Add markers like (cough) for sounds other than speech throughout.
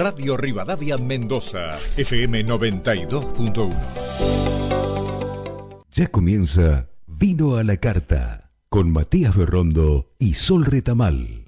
Radio Rivadavia Mendoza, FM 92.1. Ya comienza Vino a la Carta con Matías Berrondo y Sol Retamal.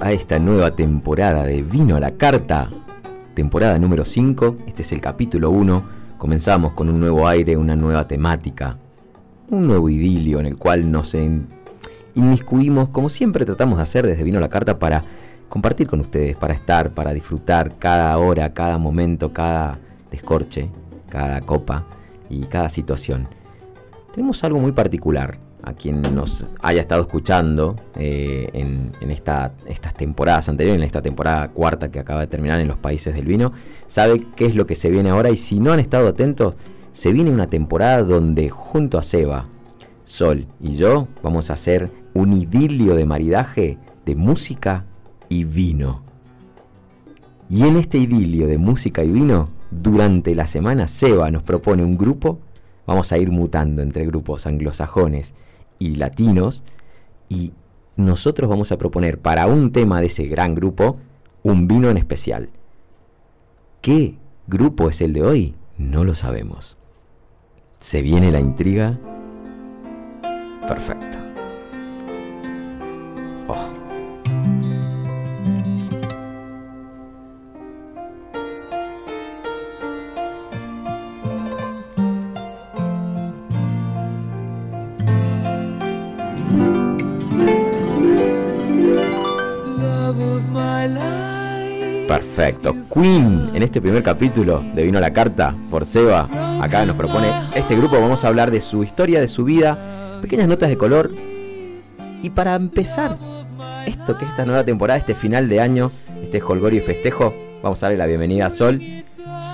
A esta nueva temporada de Vino a la Carta, temporada número 5, este es el capítulo 1, comenzamos con un nuevo aire, una nueva temática, un nuevo idilio en el cual nos inmiscuimos, como siempre tratamos de hacer desde Vino a la Carta, para compartir con ustedes, para estar, para disfrutar cada hora, cada momento, cada descorche, cada copa y cada situación. Tenemos algo muy particular a quien nos haya estado escuchando eh, en, esta, estas temporadas anteriores, en esta temporada cuarta que acaba de terminar en los países del vino, sabe qué es lo que se viene ahora y si no han estado atentos, se viene una temporada donde junto a Seba, Sol y yo vamos a hacer un idilio de maridaje de música y vino. Y en este idilio de música y vino, durante la semana Seba nos propone un grupo, vamos a ir mutando entre grupos anglosajones y latinos y nosotros vamos a proponer para un tema de ese gran grupo un vino en especial. ¿Qué grupo es el de hoy? No lo sabemos. ¿Se viene la intriga? Perfecto. Queen, en este primer capítulo de Vino la Carta por Seba, acá nos propone este grupo. Vamos a hablar de su historia, de su vida, pequeñas notas de color. Y para empezar esto que es esta nueva temporada, este final de año, este holgorio y festejo, vamos a darle la bienvenida a Sol.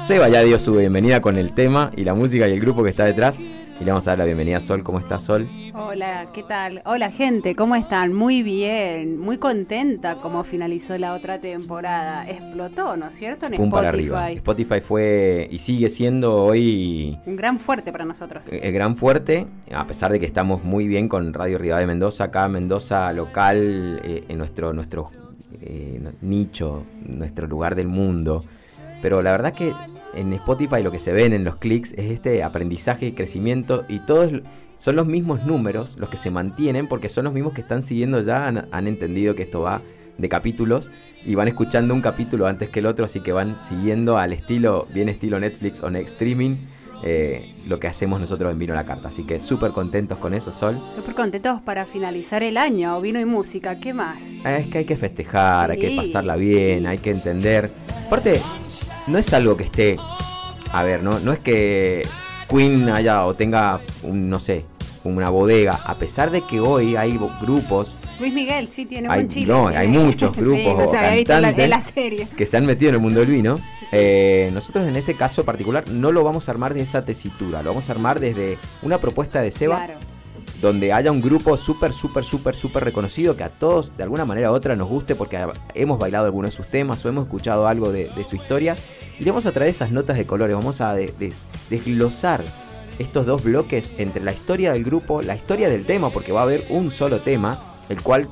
Seba ya dio su bienvenida con el tema y la música y el grupo que está detrás. Y le vamos a dar la bienvenida a Sol. ¿Cómo estás, Sol? Hola, ¿qué tal? Hola, gente, ¿cómo están? Muy bien, muy contenta como finalizó la otra temporada. Explotó, ¿no es cierto? En Spotify. arriba. Spotify fue y sigue siendo hoy. Un gran fuerte para nosotros. El gran fuerte, a pesar de que estamos muy bien con Radio de Mendoza, acá Mendoza local, eh, en nuestro, nuestro eh, nicho, nuestro lugar del mundo. Pero la verdad que en Spotify lo que se ven en los clics es este aprendizaje y crecimiento y todos son los mismos números los que se mantienen porque son los mismos que están siguiendo ya, han, entendido que esto va de capítulos y van escuchando un capítulo antes que el otro, así que van siguiendo al estilo, bien estilo Netflix o Next Streaming, eh, lo que hacemos nosotros en Vino a la Carta. Así que súper contentos con eso, Sol. Súper contentos para finalizar el año, vino y música, ¿qué más? Es que hay que festejar, hay que pasarla bien, hay que entender. Aparte, no es algo que esté. A ver, no, no es que Queen haya o tenga, un, no sé, una bodega. A pesar de que hoy hay grupos. Luis Miguel sí tiene hay, un chile. No, hay muchos (laughs) grupos cantantes que se han metido en el mundo del vino. Eh, nosotros en este caso particular no lo vamos a armar de esa tesitura, lo vamos a armar desde una propuesta de Seba. Claro donde haya un grupo súper, súper, súper, súper reconocido que a todos de alguna manera u otra nos guste porque hemos bailado algunos de sus temas o hemos escuchado algo de, su historia. Y vamos a traer esas notas de colores, vamos a desglosar estos dos bloques entre la historia del grupo, la historia del tema, porque va a haber un solo tema, el cual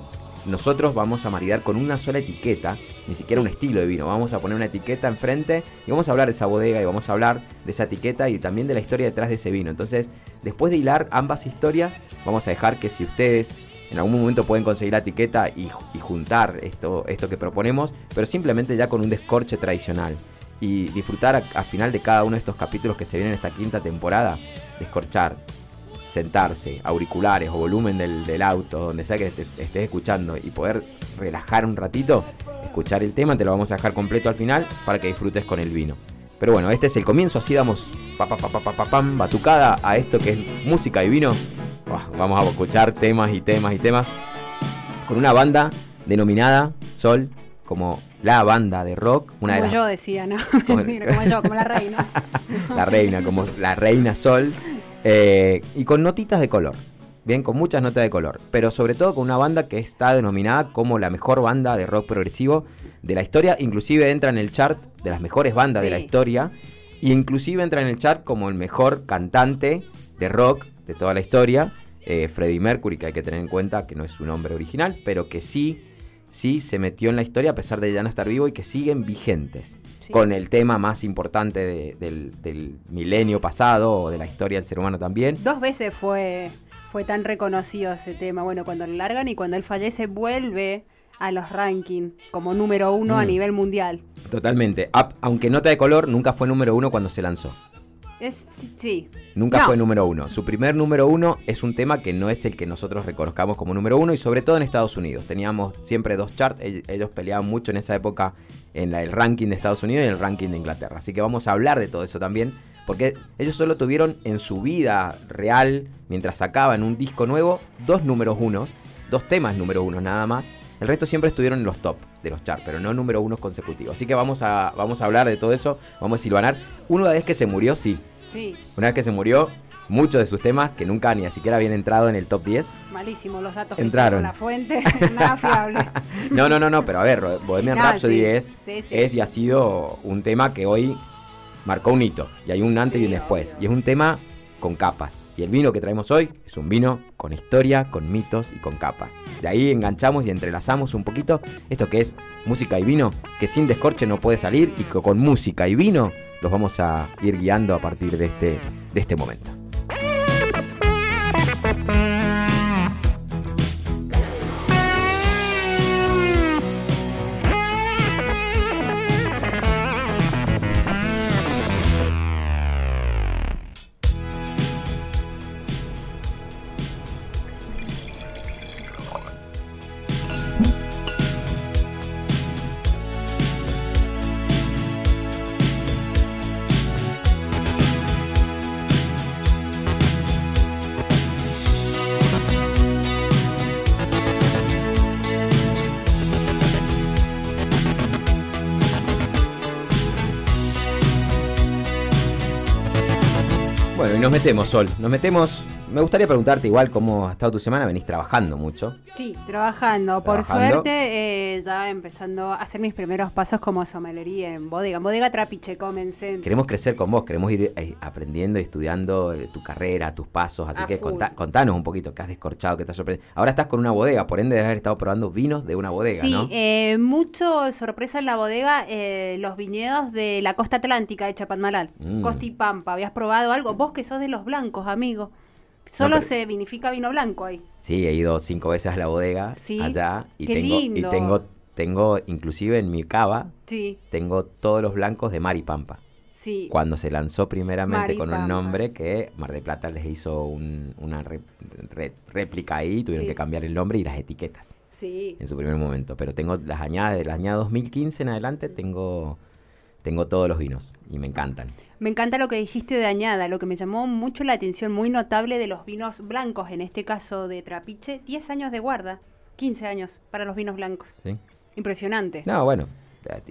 nosotros vamos a maridar con una sola etiqueta, ni siquiera un estilo de vino. Vamos a poner una etiqueta enfrente y vamos a hablar de esa bodega y vamos a hablar de esa etiqueta y también de la historia detrás de ese vino. Entonces, después de hilar ambas historias, vamos a dejar que si ustedes en algún momento pueden conseguir la etiqueta y, juntar esto, esto que proponemos, pero simplemente ya con un descorche tradicional. Y disfrutar a, final de cada uno de estos capítulos que se vienen en esta quinta temporada, descorchar, sentarse, auriculares o volumen del, auto, donde sea que estés escuchando y poder relajar un ratito, escuchar el tema, te lo vamos a dejar completo al final para que disfrutes con el vino. Pero bueno, este es el comienzo, así damos pa, pa, pa, pa, pa, pa, pam, batucada a esto que es música y vino. Vamos a escuchar temas y temas y temas con una banda denominada Sol como la banda de rock, una como de las yo decía, ¿no? Como (laughs) yo, como la reina. (laughs) la reina, como la reina Sol, eh, y con notitas de color. Bien, con muchas notas de color, pero sobre todo con una banda que está denominada como la mejor banda de rock progresivo de la historia, inclusive entra en el chart de las mejores bandas de la historia, y inclusive entra en el chart como el mejor cantante de rock de toda la historia, eh, Freddie Mercury, que hay que tener en cuenta que no es su nombre original, pero que sí, sí se metió en la historia a pesar de ya no estar vivo y que siguen vigentes Sí. con el tema más importante de- del, del milenio pasado o de la historia del ser humano también. Dos veces fue, fue tan reconocido ese tema. Bueno, cuando lo largan y cuando él fallece, vuelve a los rankings como número uno a Mm. nivel mundial. Totalmente. Aunque nota de color, nunca fue número uno cuando se lanzó. Es, sí, sí. Nunca No. fue número uno. Su primer número uno es un tema que no es el que nosotros reconozcamos como número uno y sobre todo en Estados Unidos. Teníamos siempre dos charts, ell- ellos peleaban mucho en esa época en la- el ranking de Estados Unidos y el ranking de Inglaterra. Así que vamos a hablar de todo eso también, porque ellos solo tuvieron en su vida real, mientras sacaban un disco nuevo, dos números uno, dos temas número uno nada más. El resto siempre estuvieron en los top de los charts, pero no número uno consecutivos. Así que vamos a, vamos a hablar de todo eso, vamos a silvanar. Una vez que se murió, sí, Sí, una vez que se murió, muchos de sus temas que nunca ni siquiera habían entrado en el top 10. malísimo los datos. que Entraron. en La fuente, (laughs) nada fiable. (laughs) No, no, no, no, pero a ver, Bohemian Rhapsody sí, es, sí, sí. es y ha sido un tema que hoy marcó un hito. Y hay un antes y un después. obvio. Y es un tema con capas. Y el vino que traemos hoy es un vino con historia, con mitos y con capas. De ahí enganchamos y entrelazamos un poquito esto que es música y vino, que sin descorche no puede salir y que con música y vino los vamos a ir guiando a partir de este, de este momento. Nos metemos, Sol. Nos metemos. Me gustaría preguntarte igual cómo ha estado tu semana. Venís trabajando mucho. Sí, trabajando. Por Trabajando. suerte, eh, ya empezando a hacer mis primeros pasos como somelería en bodega. En bodega Trapiche comencé. Queremos crecer con vos, queremos ir eh, aprendiendo y estudiando eh, tu carrera, tus pasos. Así A que contá- contanos un poquito qué has descorchado, qué te ha sorprendido. Ahora estás con una bodega, por ende debes haber estado probando vinos de una bodega, Sí, ¿no? eh, mucho sorpresa en la bodega, eh, los viñedos de la costa atlántica de Chapadmalal, Mm. Costa y Pampa. ¿Habías probado algo? Vos que sos de los blancos, amigo. Solo se vinifica vino blanco ahí. Sí, he ido cinco veces a la bodega Sí, allá y qué tengo y lindo. tengo tengo inclusive en mi cava Sí, tengo todos los blancos de Mar y Pampa. sí. Cuando se lanzó primeramente y con un nombre que Mar de Plata les hizo un- una re- re- réplica ahí, tuvieron Sí. que cambiar el nombre y las etiquetas Sí. en su primer momento. Pero tengo las añadas de las añadas 2015 en adelante, tengo, tengo todos los vinos y me encantan. Me encanta lo que dijiste de añada, lo que me llamó mucho la atención, muy notable de los vinos blancos, en este caso de Trapiche, 10 años de guarda, 15 años para los vinos blancos. ¿sí? Impresionante. No, bueno,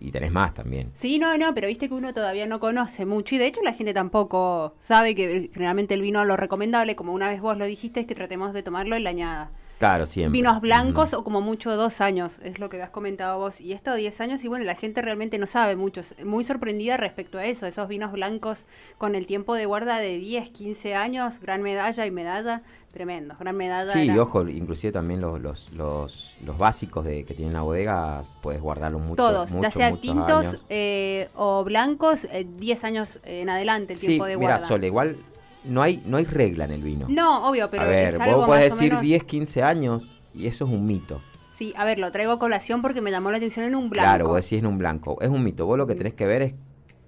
y tenés más también. Sí, no, no, pero viste que uno todavía no conoce mucho y de hecho la gente tampoco sabe que eh, generalmente el vino lo recomendable, como una vez vos lo dijiste, es que tratemos de tomarlo en la añada. Claro, siempre. Vinos blancos o como mucho dos años, es lo que has comentado vos. Y esto 10 años y bueno, la gente realmente no sabe mucho. Muy sorprendida respecto a eso, esos vinos blancos con el tiempo de guarda de 10, 15 años, gran medalla y medalla, tremendo, gran medalla. Sí, era- y ojo, inclusive también los, los, los, los básicos de, que tienen la bodega, puedes guardarlos mucho, Todos, ya sea tintos eh, o blancos, eh, 10 años en adelante el Sí, tiempo de mira, guarda. Sole, igual no hay, no hay regla en el vino. No, obvio, pero a ver, es algo vos podés decir menos- 10, 15 años y eso es un mito. Sí, a ver, lo traigo a colación porque me llamó la atención en un blanco. Claro, vos decís en un blanco. Es un mito. Vos lo que tenés que ver es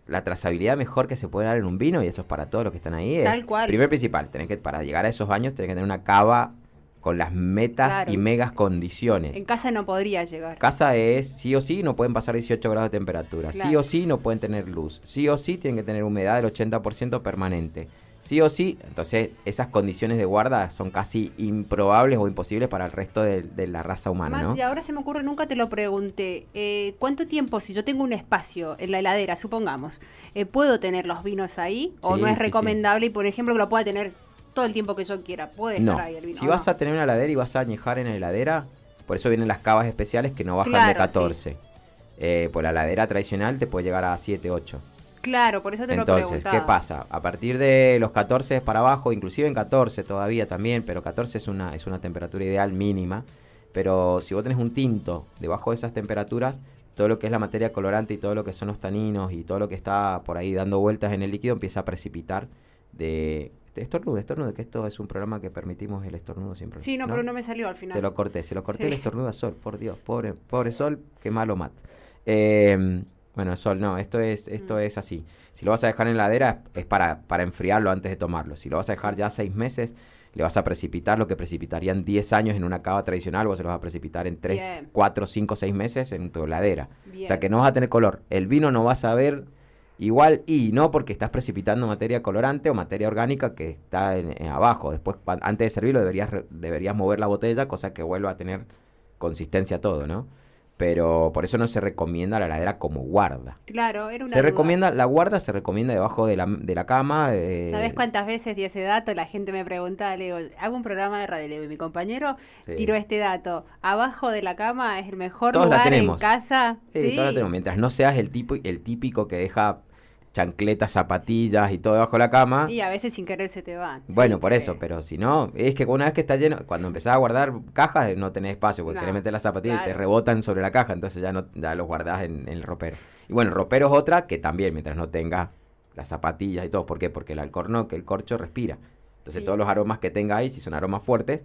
la trazabilidad mejor que se puede dar en un vino y eso es para todos los que están ahí. Es, Tal cual. Primer principal, tenés que, para llegar a esos años, tenés que tener una cava con las metas Claro. y megas condiciones. En casa no podría llegar. Casa es sí o sí no pueden pasar 18 grados de temperatura, sí o sí no pueden tener luz, sí o sí tienen que tener humedad del 80% permanente, sí o sí, entonces esas condiciones de guarda son casi improbables o imposibles para el resto de, de la raza humana, Matt, ¿no? y ahora se me ocurre, nunca te lo pregunté. eh, ¿Cuánto tiempo, si yo tengo un espacio en la heladera, supongamos, eh, puedo tener los vinos ahí? ¿O Sí, no es sí, sí. recomendable y, por ejemplo, que lo pueda tener todo el tiempo que yo quiera? Puede No, estar ahí el vino. si ¿o vas no? a tener una heladera y vas a añejar en la heladera, por eso vienen las cavas especiales que no bajan de Claro, 14. Eh, pues la heladera tradicional te puede llegar a 7, 8. Claro, por eso te lo Entonces, preguntaba. ¿qué pasa? A partir de los 14 para abajo, inclusive en 14 todavía también, pero 14 es una, es una temperatura ideal mínima. Pero si vos tenés un tinto debajo de esas temperaturas, todo lo que es la materia colorante y todo lo que son los taninos y todo lo que está por ahí dando vueltas en el líquido empieza a precipitar de... Estornudo, estornudo, que esto es un programa que permitimos el estornudo siempre. Sí, no, pero no me salió al final. Te lo corté, se lo corté Sí. el estornudo a Sol, por Dios, pobre, pobre Sol, qué malo Matt. Eh, bueno, Sol, no, esto es, esto Mm. es así. Si lo vas a dejar en la heladera es para, para enfriarlo antes de tomarlo. Si lo vas a dejar ya seis meses, le vas a precipitar lo que precipitarían 10 años en una cava tradicional, vos se lo vas a precipitar en 3, Bien. 4, 5, 6 meses en tu heladera. O sea que no vas a tener color. El vino no vas a ver igual y no porque estás precipitando materia colorante o materia orgánica que está en- en abajo. Después, antes de servirlo, deberías, deberías mover la botella, cosa que vuelva a tener consistencia todo, ¿no? Pero por eso no se recomienda la heladera como guarda. Claro, era una Se duda. recomienda, la guarda se recomienda debajo de la, de la cama. eh, ¿Sabes cuántas veces di ese dato? La gente me preguntaba, le digo, hago un programa de radio, le digo, y mi compañero Sí. tiró este dato. Abajo de la cama es el mejor Todos la lugar en casa. Sí, todos la tenemos. Mientras no seas el tipo, el típico que deja chancletas, zapatillas y todo debajo de la cama. Y a veces sin querer se te van. Bueno, sí, por eso, pero si no, es que una vez que está lleno, cuando empezás a guardar cajas, no tenés espacio, porque No, querés meter las zapatillas y te rebotan sobre la caja, entonces ya no ya los guardás en, en el ropero. Y bueno, el ropero es otra que también, mientras no tenga las zapatillas y todo, ¿por qué? Porque el alcornoque, el corcho respira. Entonces Sí. todos los aromas que tenga ahí, si son aromas fuertes,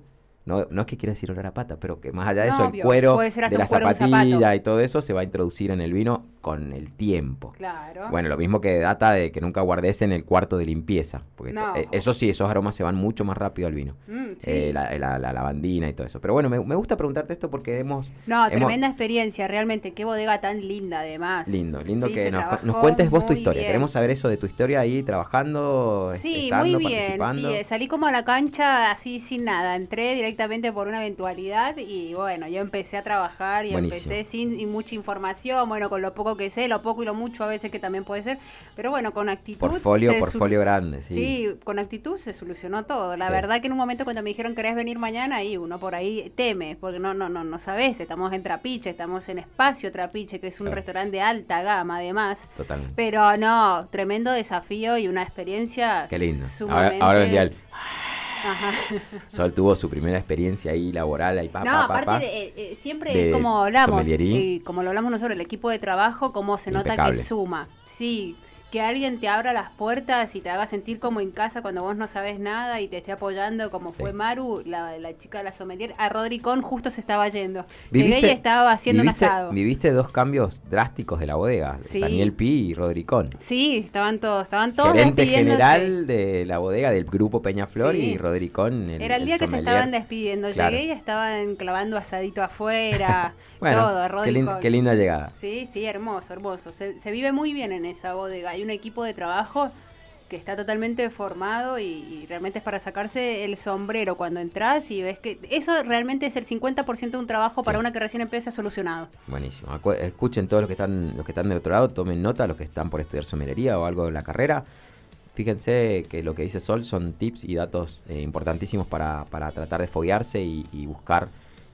no, no es que quiera decir olor a pata, pero que más allá de No, eso, el cuero de la cuero zapatilla y todo eso se va a introducir en el vino con el tiempo. Claro. Bueno, lo mismo que data de que nunca guardes en el cuarto de limpieza. Porque No. eh, eso sí, esos aromas se van mucho más rápido al vino. Mm, sí. Eh, la, la- la lavandina y todo eso. Pero bueno, me, me gusta preguntarte esto porque hemos... No, hemos- tremenda experiencia, realmente. Qué bodega tan linda, además. Lindo, lindo Sí, que nos, cuentes vos tu historia. bien. Queremos saber eso de tu historia ahí trabajando, Sí, estando, muy bien. Sí, eh, salí como a la cancha así sin nada. Entré directamente por una eventualidad y bueno, yo empecé a trabajar y Buenísimo. empecé sin y mucha información. Bueno, con lo poco que sé, lo poco y lo mucho a veces que también puede ser. Pero bueno, con actitud. Portfolio, portfolio grande, sí. Sí, con actitud se solucionó todo. La Sí. verdad que en un momento cuando me dijeron querés venir mañana, y uno por ahí teme, porque no, no, no, no sabes, estamos en Trapiche, estamos en Espacio Trapiche, que es un Claro. restaurante de alta gama además. Totalmente. Pero no, tremendo desafío y una experiencia. Qué lindo. Ahora, ahora vendría el... Ajá. Sol tuvo su primera experiencia ahí laboral, ahí pa, No, pa, pa, aparte pa. de, eh, eh, siempre de como hablamos, y como lo hablamos nosotros, el equipo de trabajo, cómo se nota que suma. Sí, que alguien te abra las puertas y te haga sentir como en casa cuando vos no sabes nada y te esté apoyando, como Sí. fue Maru, la, la chica de la sommelier. A Rodricón justo se estaba yendo. Llegué y estaba haciendo viviste- un asado. Viviste dos cambios drásticos de la bodega, Sí. Daniel Pi y Rodricón. Sí, estaban todos, estaban todos Gerente general de la bodega del grupo Peñaflor Sí. y Rodricón. El, Era el día que se estaban despidiendo. Claro. Llegué y estaban clavando asadito afuera, (laughs) Bueno, todo, qué, lin- Rodricón. qué linda llegada. Sí, sí, hermoso, hermoso. Se, se vive muy bien en esa bodega. Hay un equipo de trabajo que está totalmente formado y, y realmente es para sacarse el sombrero cuando entras y ves que eso realmente es el 50% de un trabajo para una que recién empieza solucionado. Buenísimo. Acu- Escuchen todos los que están los que están del otro lado, tomen nota, los que están por estudiar sommelería o algo de la carrera. Fíjense que lo que dice Sol son tips y datos eh, importantísimos para, para tratar de foguearse y, y buscar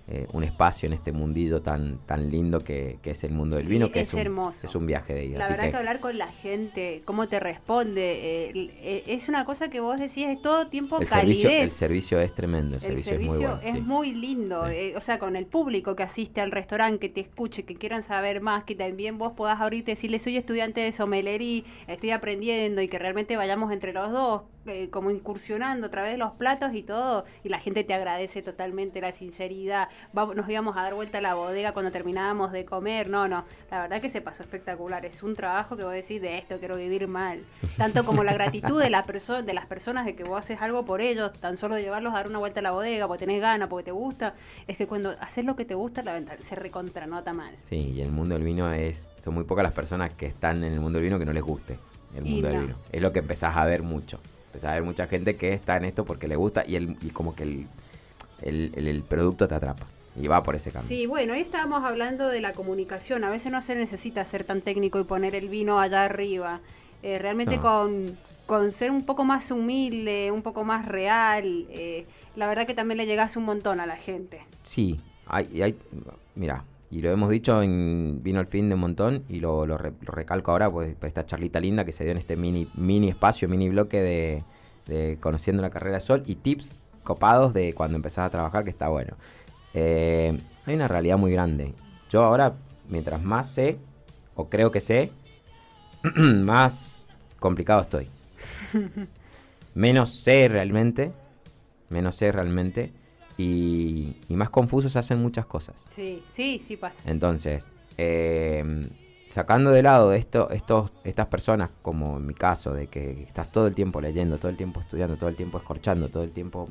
eh, un espacio en este mundillo tan, tan lindo que, que es el mundo del Sí, vino, que es es, un, hermoso. es un viaje de ida. La Así verdad que, que... hablar con la gente, cómo te responde, eh, eh, es una cosa que vos decís, es todo tiempo el calidez. servicio, el servicio es tremendo, el, El servicio, es muy bueno. es sí. muy lindo, Sí. eh, o sea, con el público que asiste al restaurante, que te escuche, que quieran saber más, que también vos podás abrirte y decirle, soy estudiante de sommeliería, estoy aprendiendo y que realmente vayamos entre los dos, eh, como incursionando a través de los platos y todo, y la gente te agradece totalmente la sinceridad, nos íbamos a dar vuelta a la bodega cuando terminábamos de comer. No, no, la verdad que se pasó espectacular. Es un trabajo que vos decís de esto quiero vivir mal. Tanto como la gratitud de, la de las personas de que vos haces algo por ellos, tan solo llevarlos a dar una vuelta a la bodega porque tenés ganas, porque te gusta. Es que cuando haces lo que te gusta, la se recontranota mal. Sí, y el mundo del vino es. Son muy pocas las personas que están en el mundo del vino que no les guste el mundo del vino. Es lo que empezás a ver mucho. Empezás a ver mucha gente que está en esto porque le gusta y, el, y como que el, el, producto te atrapa. Y va por ese camino. Sí, bueno, hoy estábamos hablando de la comunicación. A veces no se necesita ser tan técnico y poner el vino allá arriba. Eh, realmente con, con, ser un poco más humilde, un poco más real, eh, la verdad que también le llegas un montón a la gente. Sí, hay, hay, mira, y lo hemos dicho en Vino al fin de un montón y lo, recalco ahora pues, por esta charlita linda que se dio en este mini, mini espacio, mini bloque de, de Conociendo la Carrera de Sol y tips copados de cuando empezás a trabajar que está bueno. Eh, hay una realidad muy grande. Yo ahora, mientras más sé, o creo que sé, (clears throat) más complicado estoy. (laughs) Menos sé realmente, menos sé realmente, y, más confusos se hacen muchas cosas. Sí, sí, sí pasa. Entonces, em, sacando de lado esto, estos, estas personas, como en mi caso, de que estás todo el tiempo leyendo, todo el tiempo estudiando, todo el tiempo escorchando, todo el tiempo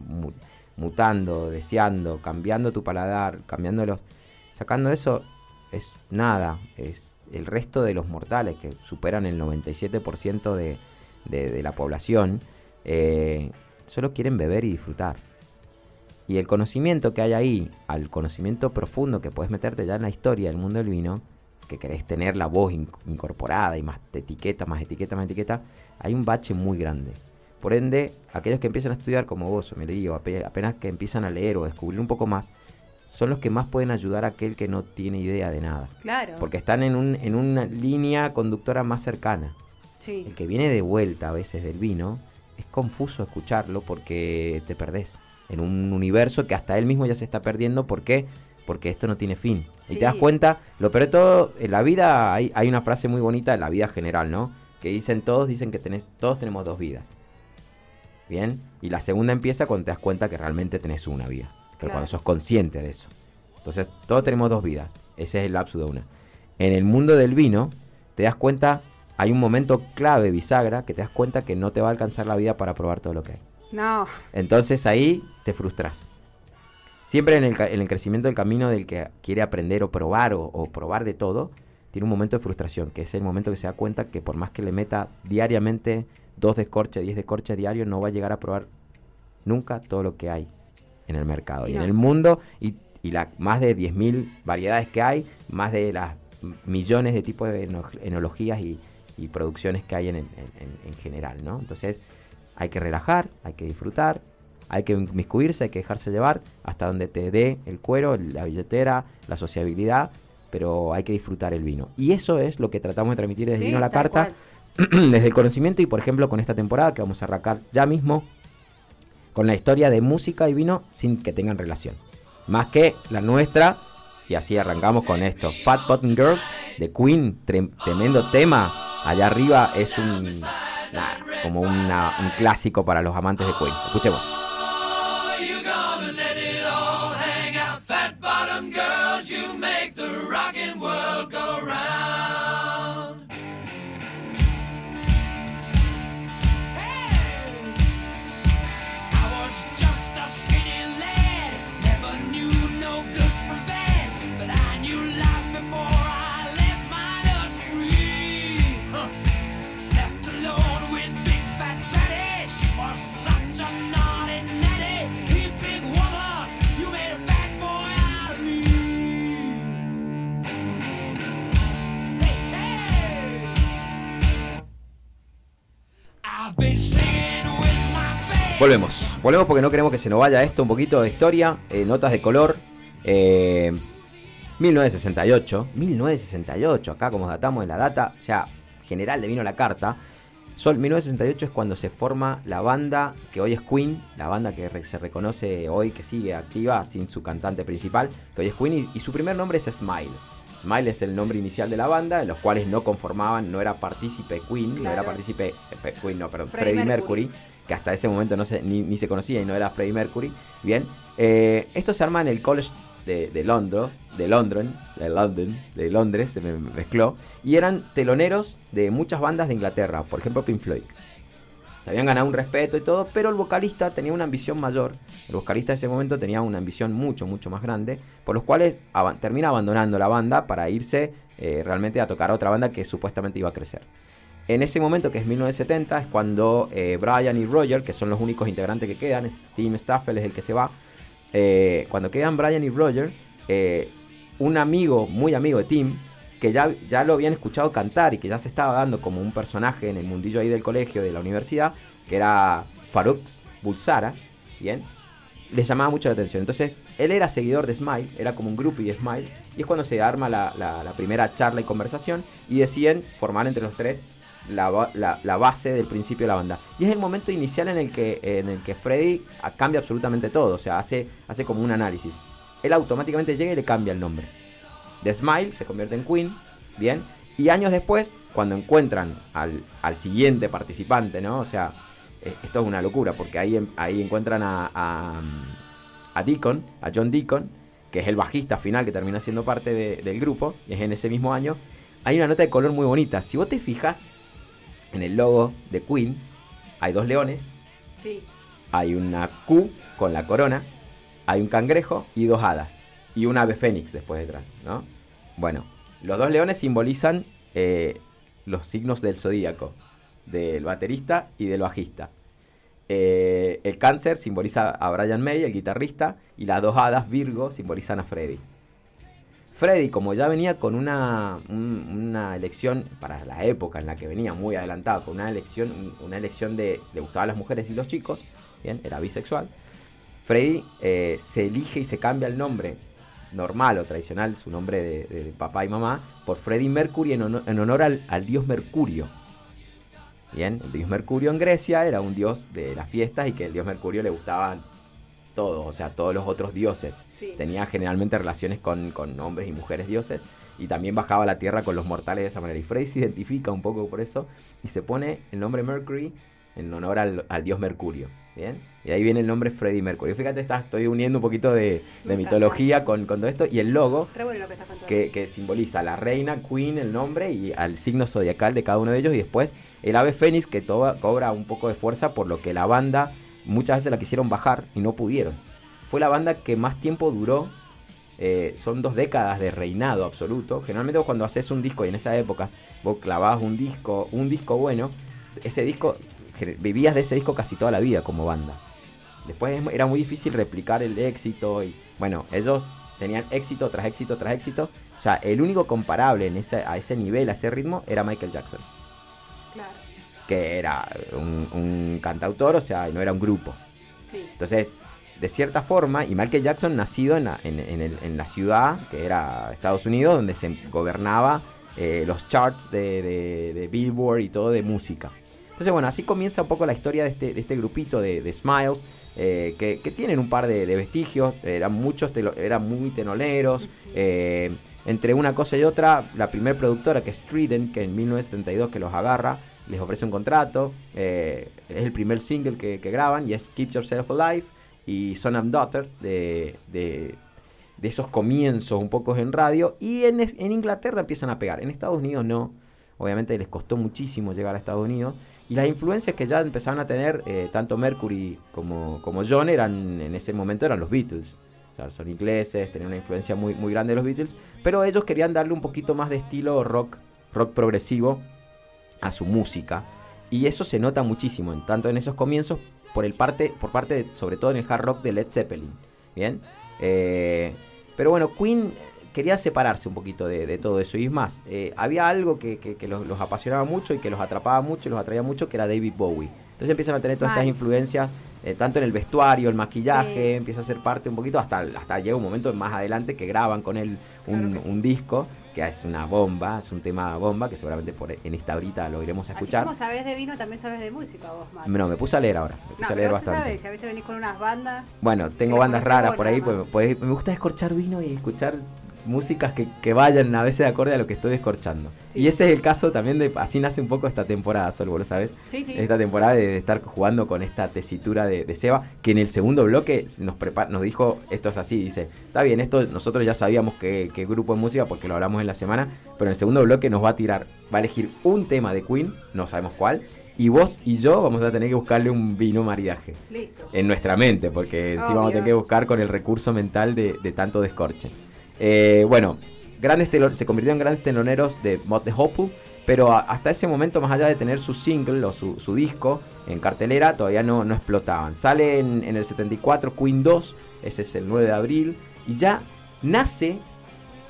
mutando, deseando, cambiando tu paladar, cambiándolos, sacando eso, es nada, es el resto de los mortales que superan el 97% de, de, la población, eh, solo quieren beber y disfrutar. Y el conocimiento que hay ahí, al conocimiento profundo que puedes meterte ya en la historia del mundo del vino, que querés tener la voz incorporada y más etiqueta, más etiqueta, más etiqueta, hay un bache muy grande. Por ende, aquellos que empiezan a estudiar como vos, me digo, apenas que empiezan a leer o descubrir un poco más, son los que más pueden ayudar a aquel que no tiene idea de nada. Claro. Porque están en, un, en una línea conductora más cercana. Sí. El que viene de vuelta a veces del vino, es confuso escucharlo porque te perdés en un universo que hasta él mismo ya se está perdiendo. ¿Por qué? Porque esto no tiene fin. Y te das cuenta, lo peor de todo, en la vida hay, hay una frase muy bonita, en la vida general, ¿no? Que dicen todos, dicen que tenés, todos tenemos dos vidas. Bien, y la segunda empieza cuando te das cuenta que realmente tenés una vida. Que cuando sos consciente de eso. Entonces, todos tenemos dos vidas. Ese es el lapso de una. En el mundo del vino, te das cuenta, hay un momento clave, bisagra, que te das cuenta que no te va a alcanzar la vida para probar todo lo que hay. No. Entonces ahí te frustras. Siempre en el, crecimiento del camino del que quiere aprender o probar o, probar de todo, tiene un momento de frustración, que es el momento que se da cuenta que por más que le meta diariamente dos descorches, diez descorches diarios, no va a llegar a probar nunca todo lo que hay en el mercado y, en el mundo y, la, más de 10.000 variedades que hay, más de las millones de tipos de enologías y, producciones que hay en, en general, ¿no? Entonces, hay que relajar, hay que disfrutar, hay que inmiscuirse, hay que dejarse llevar hasta donde te dé el cuero, la billetera, la sociabilidad, pero hay que disfrutar el vino. Y eso es lo que tratamos de transmitir desde Vino a la Carta, (clears throat) desde el conocimiento y por ejemplo con esta temporada que vamos a arrancar ya mismo con la historia de música y vino sin que tengan relación. Más que la nuestra, y así arrancamos con esto. Fat Button Girls de Queen, tremendo tema. Allá arriba es un como un clásico para los amantes de Queen. Escuchemos. Volvemos, volvemos porque no queremos que se nos vaya esto, un poquito de historia, eh, notas de color. 1968, eh, 1968, acá como datamos en la data, o sea, general de vino la carta. Sol 1968 es cuando se forma la banda que hoy es Queen, la banda que se reconoce hoy, que sigue activa sin su cantante principal, que hoy es Queen, y, su primer nombre es Smile. Smile es el nombre inicial de la banda, en los cuales no conformaban, no era partícipe Queen, no era partícipe, eh, Queen, no, perdón, Freddie, Mercury que hasta ese momento no se, ni, se conocía y no era Freddie Mercury. Bien, eh, esto se arma en el College de, Londres, de London, de London, de Londres, se me mezcló, y eran teloneros de muchas bandas de Inglaterra, por ejemplo Pink Floyd. Se habían ganado un respeto y todo, pero el vocalista tenía una ambición mayor. El vocalista de ese momento tenía una ambición mucho, mucho más grande, por los cuales termina abandonando la banda para irse eh, realmente a tocar a otra banda que supuestamente iba a crecer. En ese momento, que es 1970, es cuando eh, Brian y Roger, que son los únicos integrantes que quedan, Tim Staffel es el que se va, eh, cuando quedan Brian y Roger, un amigo, muy amigo de Tim, que ya, ya lo habían escuchado cantar y que ya se estaba dando como un personaje en el mundillo ahí del colegio, de la universidad, que era Farouk Bulsara, ¿bien? Les llamaba mucho la atención. Entonces, él era seguidor de Smile, era como un grupo de Smile, y es cuando se arma la, primera charla y conversación y deciden formar entre los tres la, base del principio de la banda. Y es el momento inicial en el que, en el que Freddy cambia absolutamente todo, o sea, hace, hace como un análisis. Él automáticamente llega y le cambia el nombre de Smile, se convierte en Queen, bien. Y años después, cuando encuentran al, siguiente participante, ¿no? O sea, eh, esto es una locura, porque ahí, ahí encuentran a, a, Deacon, a John Deacon, que es el bajista final que termina siendo parte del grupo, y es en ese mismo año. Hay una nota de color muy bonita. Si vos te fijas en el logo de Queen, hay dos leones. Sí. Hay una Q con la corona, hay un cangrejo y dos hadas y un ave fénix después detrás, ¿no? Bueno, los dos leones simbolizan eh, los signos del zodíaco, del baterista y del bajista. Eh, el cáncer simboliza a Brian May, el guitarrista, y las dos hadas Virgo simbolizan a Freddy. Freddy, como ya venía con una, una elección para la época en la que venía muy adelantado, con una elección, una elección de le gustaban las mujeres y los chicos, bien, era bisexual. Freddy eh, se elige y se cambia el nombre normal o tradicional, su nombre de, papá y mamá, por Freddie Mercury en honor, al, dios Mercurio. Bien, el dios Mercurio en Grecia era un dios de las fiestas y que el dios Mercurio le gustaban todos, o sea, todos los otros dioses. Tenía generalmente relaciones con, con, hombres y mujeres dioses y también bajaba a la tierra con los mortales de esa manera. Y Freddie se identifica un poco por eso y se pone el nombre Mercury en honor al, al dios Mercurio. Bien. Y ahí viene el nombre Freddie Mercury. Fíjate, está, estoy uniendo un poquito de, mitología con, todo esto. Y el logo, que, simboliza a la reina, Queen, el nombre, y al signo zodiacal de cada uno de ellos. Y después el ave fénix, que cobra un poco de fuerza, por lo que la banda muchas veces la quisieron bajar y no pudieron. Fue la banda que más tiempo duró. Eh, son dos décadas de reinado absoluto. Generalmente cuando haces un disco y en esas épocas vos clavabas un disco, un disco bueno, ese disco vivías de ese disco casi toda la vida como banda. Después era muy difícil replicar el éxito y bueno, ellos tenían éxito tras éxito tras éxito. O sea, el único comparable a ese nivel, a ese ritmo, era Michael Jackson. Que era un, cantautor, o sea, no era un grupo. Sí. Entonces, de cierta forma, y Michael Jackson nacido en la, en, la ciudad, que era Estados Unidos, donde se gobernaba eh, los charts de, de Billboard y todo de música. Entonces, bueno, así comienza un poco la historia de este, de este grupito de, Smiles, eh, que, tienen un par de, vestigios, eran muchos, eran muy tenoleros. Eh, entre una cosa y otra, la primer productora, que es Trident, que en 1972 que los agarra, les ofrece un contrato, eh, es el primer single que, graban y es Keep Yourself Alive y Son and Daughter de, de, esos comienzos un poco en radio y en, en Inglaterra empiezan a pegar, en Estados Unidos no, obviamente les costó muchísimo llegar a Estados Unidos y las influencias que ya empezaban a tener eh, tanto Mercury como, como John eran en ese momento eran los Beatles. O sea, son ingleses, tenían una influencia muy, muy grande de los Beatles, pero ellos querían darle un poquito más de estilo rock, rock progresivo a su música. Y eso se nota muchísimo, tanto en esos comienzos, por, el parte, por parte, sobre todo en el hard rock de Led Zeppelin. Bien. Eh, pero bueno, Queen quería separarse un poquito de, todo eso. Y es más, eh, había algo que, los, apasionaba mucho y que los atrapaba mucho y los atraía mucho, que era David Bowie. Entonces empiezan a tener todas estas influencias, eh, tanto en el vestuario, el maquillaje, empieza a ser parte un poquito, hasta, hasta llega un momento más adelante que graban con él un, disco que es una bomba, es un tema bomba que seguramente por en esta horita lo iremos a escuchar. Así como sabes de vino, también sabes de música vos. No, me puse a leer ahora, me puse a leer bastante. Sabes, si a veces venís con unas bandas. Bueno, tengo bandas raras por ahí, pues, pues, me gusta escorchar vino y escuchar músicas que, que vayan a veces acorde a lo que estoy descorchando. Sí. Y ese es el caso también de, así nace un poco esta temporada, Sol, vos lo sabes. Sí, sí. Esta temporada de, de estar jugando con esta tesitura de, de Seba, que en el segundo bloque nos, prepara, nos dijo, esto es así, dice, está bien, esto nosotros ya sabíamos que, que grupo de música porque lo hablamos en la semana, pero en el segundo bloque nos va a tirar, va a elegir un tema de Queen, no sabemos cuál, y vos y yo vamos a tener que buscarle un vino maridaje. Listo. En nuestra mente, porque sí vamos a tener que buscar con el recurso mental de, de tanto descorche. Eh, bueno, grandes telo- se convirtieron en grandes teloneros de Mod the Hopeful, pero hasta ese momento, más allá de tener su single o su, disco en cartelera, todavía no, no explotaban. Sale en, el 74 Queen 2, ese es el 9 de abril, y ya nace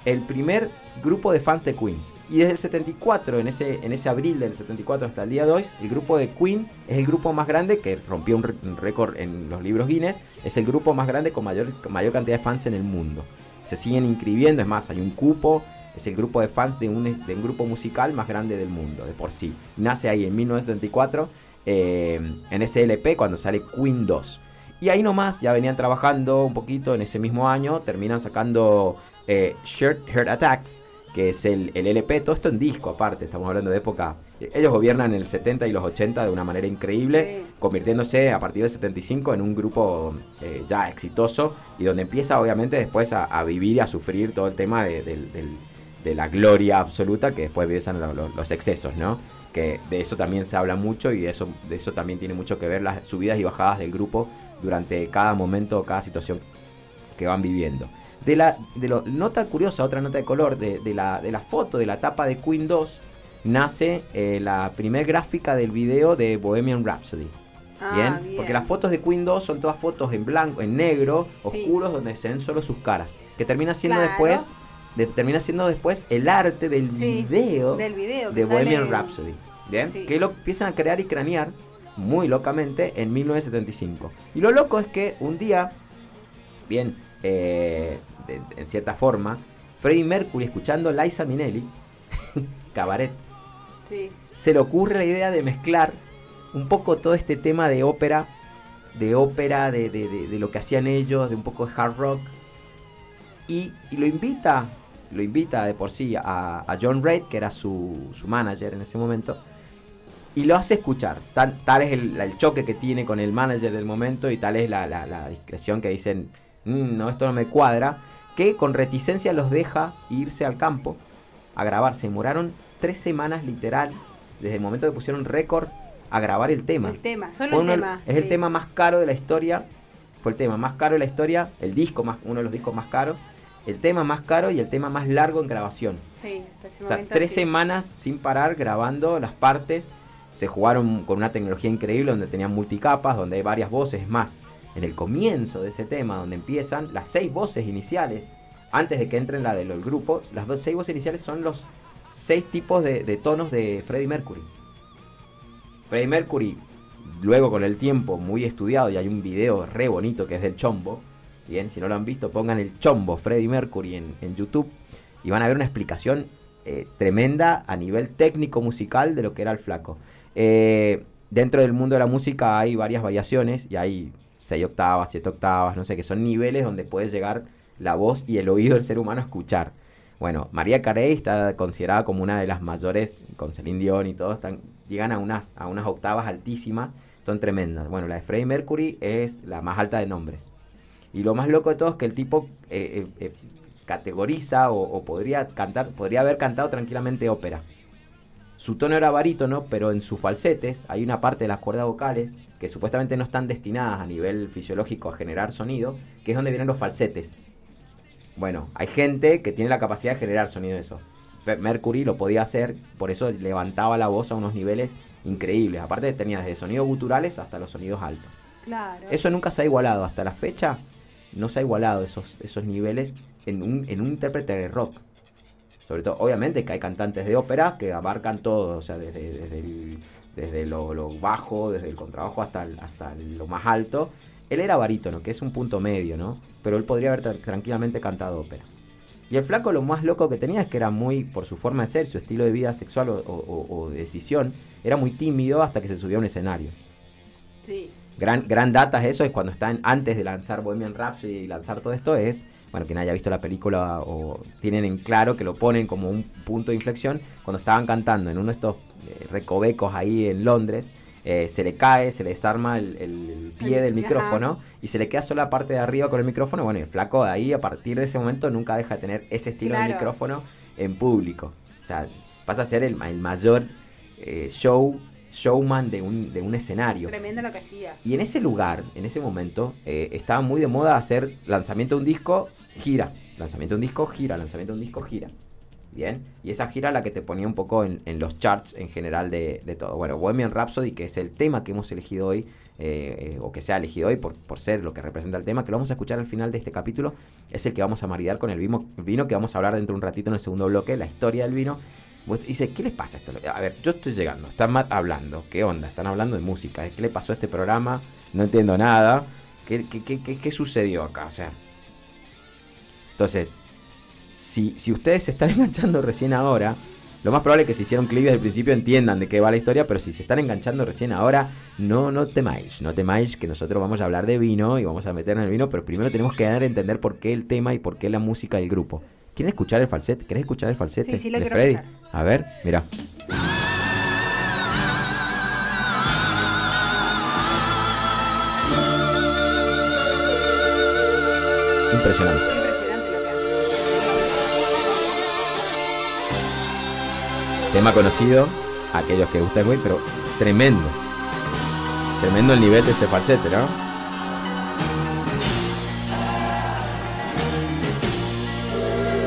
el primer grupo de fans de Queens. Y desde el 74, en ese, en ese abril del 74 hasta el día de hoy, el grupo de Queen es el grupo más grande que rompió un, récord en los libros Guinness. Es el grupo más grande con mayor, mayor cantidad de fans en el mundo. Se siguen inscribiendo, es más, hay un cupo. Es el grupo de fans de un, de un grupo musical más grande del mundo, de por sí. Nace ahí en 1974, eh, en ese LP, cuando sale Queen 2. Y ahí nomás ya venían trabajando un poquito en ese mismo año, terminan sacando eh, Shirt Heart Attack, que es el, el LP, todo esto en disco aparte, estamos hablando de época. Ellos gobiernan en el 70 y los 80 de una manera increíble, Sí. convirtiéndose a partir del 75 en un grupo eh, ya exitoso y donde empieza obviamente después a, a vivir y a sufrir todo el tema de, la gloria absoluta que después empiezan lo- lo- los excesos, ¿no? Que de eso también se habla mucho y eso, de eso también tiene mucho que ver las subidas y bajadas del grupo durante cada momento, cada situación que van viviendo. De la de lo, nota curiosa, otra nota de color, de, de la, de la foto de la tapa de Queen 2, nace eh, la primer gráfica del video de Bohemian Rhapsody. Ah, ¿bien? Porque las fotos de Queen 2 son todas fotos en blanco, en negro, Sí. oscuros, donde se ven solo sus caras. Que termina siendo Claro. después, de- termina siendo después el arte del Sí, video del video que de Bohemian Rhapsody. ¿Bien? Sí. Que lo empiezan a crear y cranear muy locamente en 1975. Y lo loco es que un día, bien, eh, en cierta forma, Freddie Mercury escuchando Liza Minnelli, (laughs) Cabaret, Se le ocurre la idea de mezclar un poco todo este tema de ópera, de ópera, de, lo que hacían ellos, de un poco de hard rock. Y, lo invita, lo invita de por sí a, John Reid, que era su, su manager en ese momento, y lo hace escuchar. Tal, es el, choque que tiene con el manager del momento y tal es la, discreción que dicen, "Mm, no, esto no me cuadra, que con reticencia los deja irse al campo a grabar. Se tres semanas literal, desde el momento que pusieron récord, a grabar el tema. El tema, solo el tema. Es el tema más caro de la historia. Fue el tema más caro de la historia. El disco más, uno de los discos más caros. El tema más caro y el tema más largo en grabación. Sí, hasta ese O sea, tres sí. semanas sin parar grabando las partes. Se jugaron con una tecnología increíble donde tenían multicapas, donde hay varias voces. Es más, en el comienzo de ese tema, donde empiezan las seis voces iniciales, antes de que entren la de los grupos, las dos seis voces iniciales son los seis tipos de, tonos de Freddie Mercury. Freddie Mercury, luego con el tiempo, muy estudiado, y hay un video re bonito que es del chombo. Bien, si no lo han visto, pongan el chombo Freddie Mercury en, en YouTube y van a ver una explicación eh, tremenda a nivel técnico musical de lo que era el flaco. Eh, dentro del mundo de la música hay varias variaciones y hay 6 octavas, 7 octavas, no sé, que son niveles donde puede llegar la voz y el oído del ser humano a escuchar. Bueno, María Carey está considerada como una de las mayores, con Celine Dion y todo, están, llegan a unas, a unas octavas altísimas, son tremendas. Bueno, la de Freddie Mercury es la más alta de nombres. Y lo más loco de todo es que el tipo eh, eh, eh, categoriza o, o podría cantar, podría haber cantado tranquilamente ópera. Su tono era barítono, pero en sus falsetes hay una parte de las cuerdas vocales que supuestamente no están destinadas a nivel fisiológico a generar sonido, que es donde vienen los falsetes. Bueno, hay gente que tiene la capacidad de generar sonido de eso. Mercury lo podía hacer, por eso levantaba la voz a unos niveles increíbles. Aparte tenía desde sonidos guturales hasta los sonidos altos. Claro. Eso nunca se ha igualado. Hasta la fecha no se ha igualado esos, esos niveles en un, en un intérprete de rock. Sobre todo, obviamente que hay cantantes de ópera que abarcan todo, o sea, desde, desde, el- desde lo, lo bajo, desde el contrabajo hasta, el- hasta lo más alto. Él era barítono, que es un punto medio, ¿no? Pero él podría haber tra- tranquilamente cantado ópera. Y el flaco lo más loco que tenía es que era muy, por su forma de ser, su estilo de vida sexual o, o- o- o de decisión, era muy tímido hasta que se subió a un escenario. Sí. Gran, gran data eso es cuando están antes de lanzar Bohemian Rhapsody y lanzar todo esto es, bueno, quien haya visto la película o tienen en claro que lo ponen como un punto de inflexión, cuando estaban cantando en uno de estos eh, recovecos ahí en Londres, eh, se le cae, se le desarma el, pie del micrófono y se le queda solo la parte de arriba con el micrófono. Bueno, el flaco de ahí, a partir de ese momento, nunca deja de tener ese estilo de micrófono en público. O sea, pasa a ser el, mayor eh, show showman de un, de un escenario. Tremendo lo que hacía. Y en ese lugar, en ese momento, eh, estaba muy de moda hacer lanzamiento de un disco, gira. Lanzamiento de un disco, gira. Lanzamiento de un disco, gira. Bien. Y esa gira la que te ponía un poco en, los charts en general de, todo. Bueno, Bohemian Rhapsody, que es el tema que hemos elegido hoy, eh, o que se ha elegido hoy por, por ser lo que representa el tema, que lo vamos a escuchar al final de este capítulo, es el que vamos a maridar con el vino, vino que vamos a hablar dentro de un ratito en el segundo bloque, la historia del vino Dice, ¿qué les pasa a esto? A ver, yo estoy llegando, están hablando, ¿qué onda? Están hablando de música, ¿qué le pasó a este programa? No entiendo nada. ¿Qué, qué, sucedió acá? O sea. Entonces, si, si ustedes se están (laughs) enganchando recién ahora, lo más probable es que si hicieron clic desde el principio entiendan de qué va la historia, pero si se están enganchando recién ahora, no, no temáis, no temáis que nosotros vamos a hablar de vino y vamos a meternos en el vino, pero primero tenemos que dar a entender por qué el tema y por qué la música del grupo. ¿Quieren escuchar el falsete? ¿Querés escuchar el falsete sí, sí, lo de Freddy? Escuchar. A ver, mira. Impresionante. Tema conocido, aquellos que gustan muy, pero tremendo. Tremendo el nivel de ese falsete, ¿no?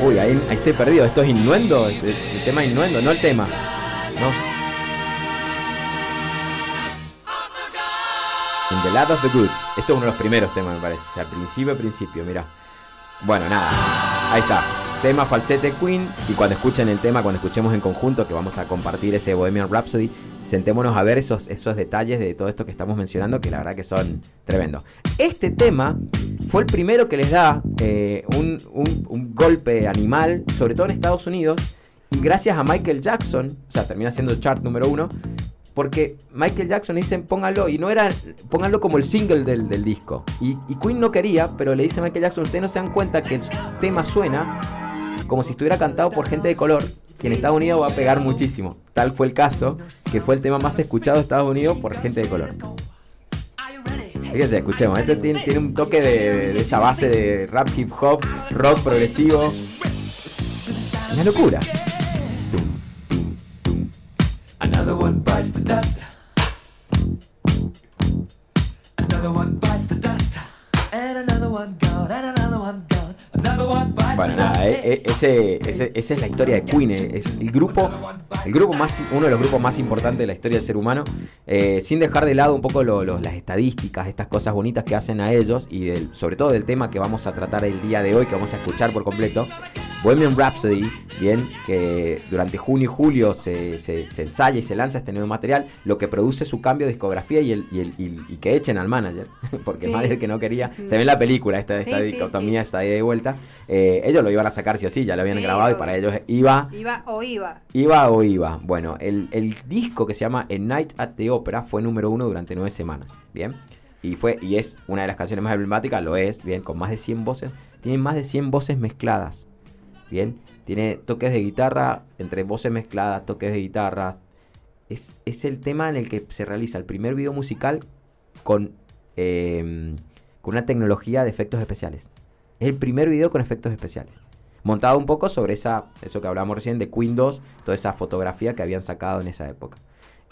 Uy, ahí, estoy perdido. Esto es innuendo. El, tema innuendo, no el tema. No. In the Lab of the Good. Esto es uno de los primeros temas, me parece. al principio, al principio, mira. Bueno, nada. Ahí está. Tema falsete Queen. Y cuando escuchen el tema, cuando escuchemos en conjunto, que vamos a compartir ese Bohemian Rhapsody, sentémonos a ver esos, esos detalles de todo esto que estamos mencionando, que la verdad que son tremendos. Este tema fue el primero que les da eh, un, golpe animal, sobre todo en Estados Unidos, gracias a Michael Jackson, o sea, termina siendo chart número uno, porque Michael Jackson le dicen póngalo, y no era, pónganlo como el single del, disco. Y, y, Queen no quería, pero le dice a Michael Jackson, ustedes no se dan cuenta que el tema suena como si estuviera cantado por gente de color, que en Estados Unidos va a pegar muchísimo. Tal fue el caso, que fue el tema más escuchado de Estados Unidos por gente de color. Fíjense, escuchemos, este tiene, un toque de, esa base de rap, hip hop, rock progresivo. Una locura. Eh, eh, ese, esa es la historia de Queen. Eh, es el grupo, el grupo más, uno de los grupos más importantes de la historia del ser humano. sin dejar de lado un poco las estadísticas, estas cosas bonitas que hacen a ellos y sobre todo del tema que vamos a tratar el día de hoy, que vamos a escuchar por completo. Bohemian Rhapsody, bien, que durante junio y julio se, ensaya y se lanza este nuevo material, lo que produce su cambio de discografía y, el, y, que echen al manager, (laughs) porque sí. que no quería. Se ve en la película esta, esta dicotomía, está ahí de vuelta. Eh, ellos lo iban a sacar sí o sí, ya lo habían grabado y para ellos iba. Iba o iba. Iba o iba. Bueno, el, el disco que se llama A Night at the Opera fue número uno durante nueve semanas, bien. Y, fue, y es una de las canciones más emblemáticas, lo es, bien, con más de 100 voces. Tiene más de 100 voces mezcladas. Bien, tiene toques de guitarra, entre voces mezcladas, toques de guitarra. Es, el tema en el que se realiza el primer video musical con, em, con una tecnología de efectos especiales. Es el primer video con efectos especiales. Montado un poco sobre esa, eso que hablábamos recién de Queen 2, toda esa fotografía que habían sacado en esa época.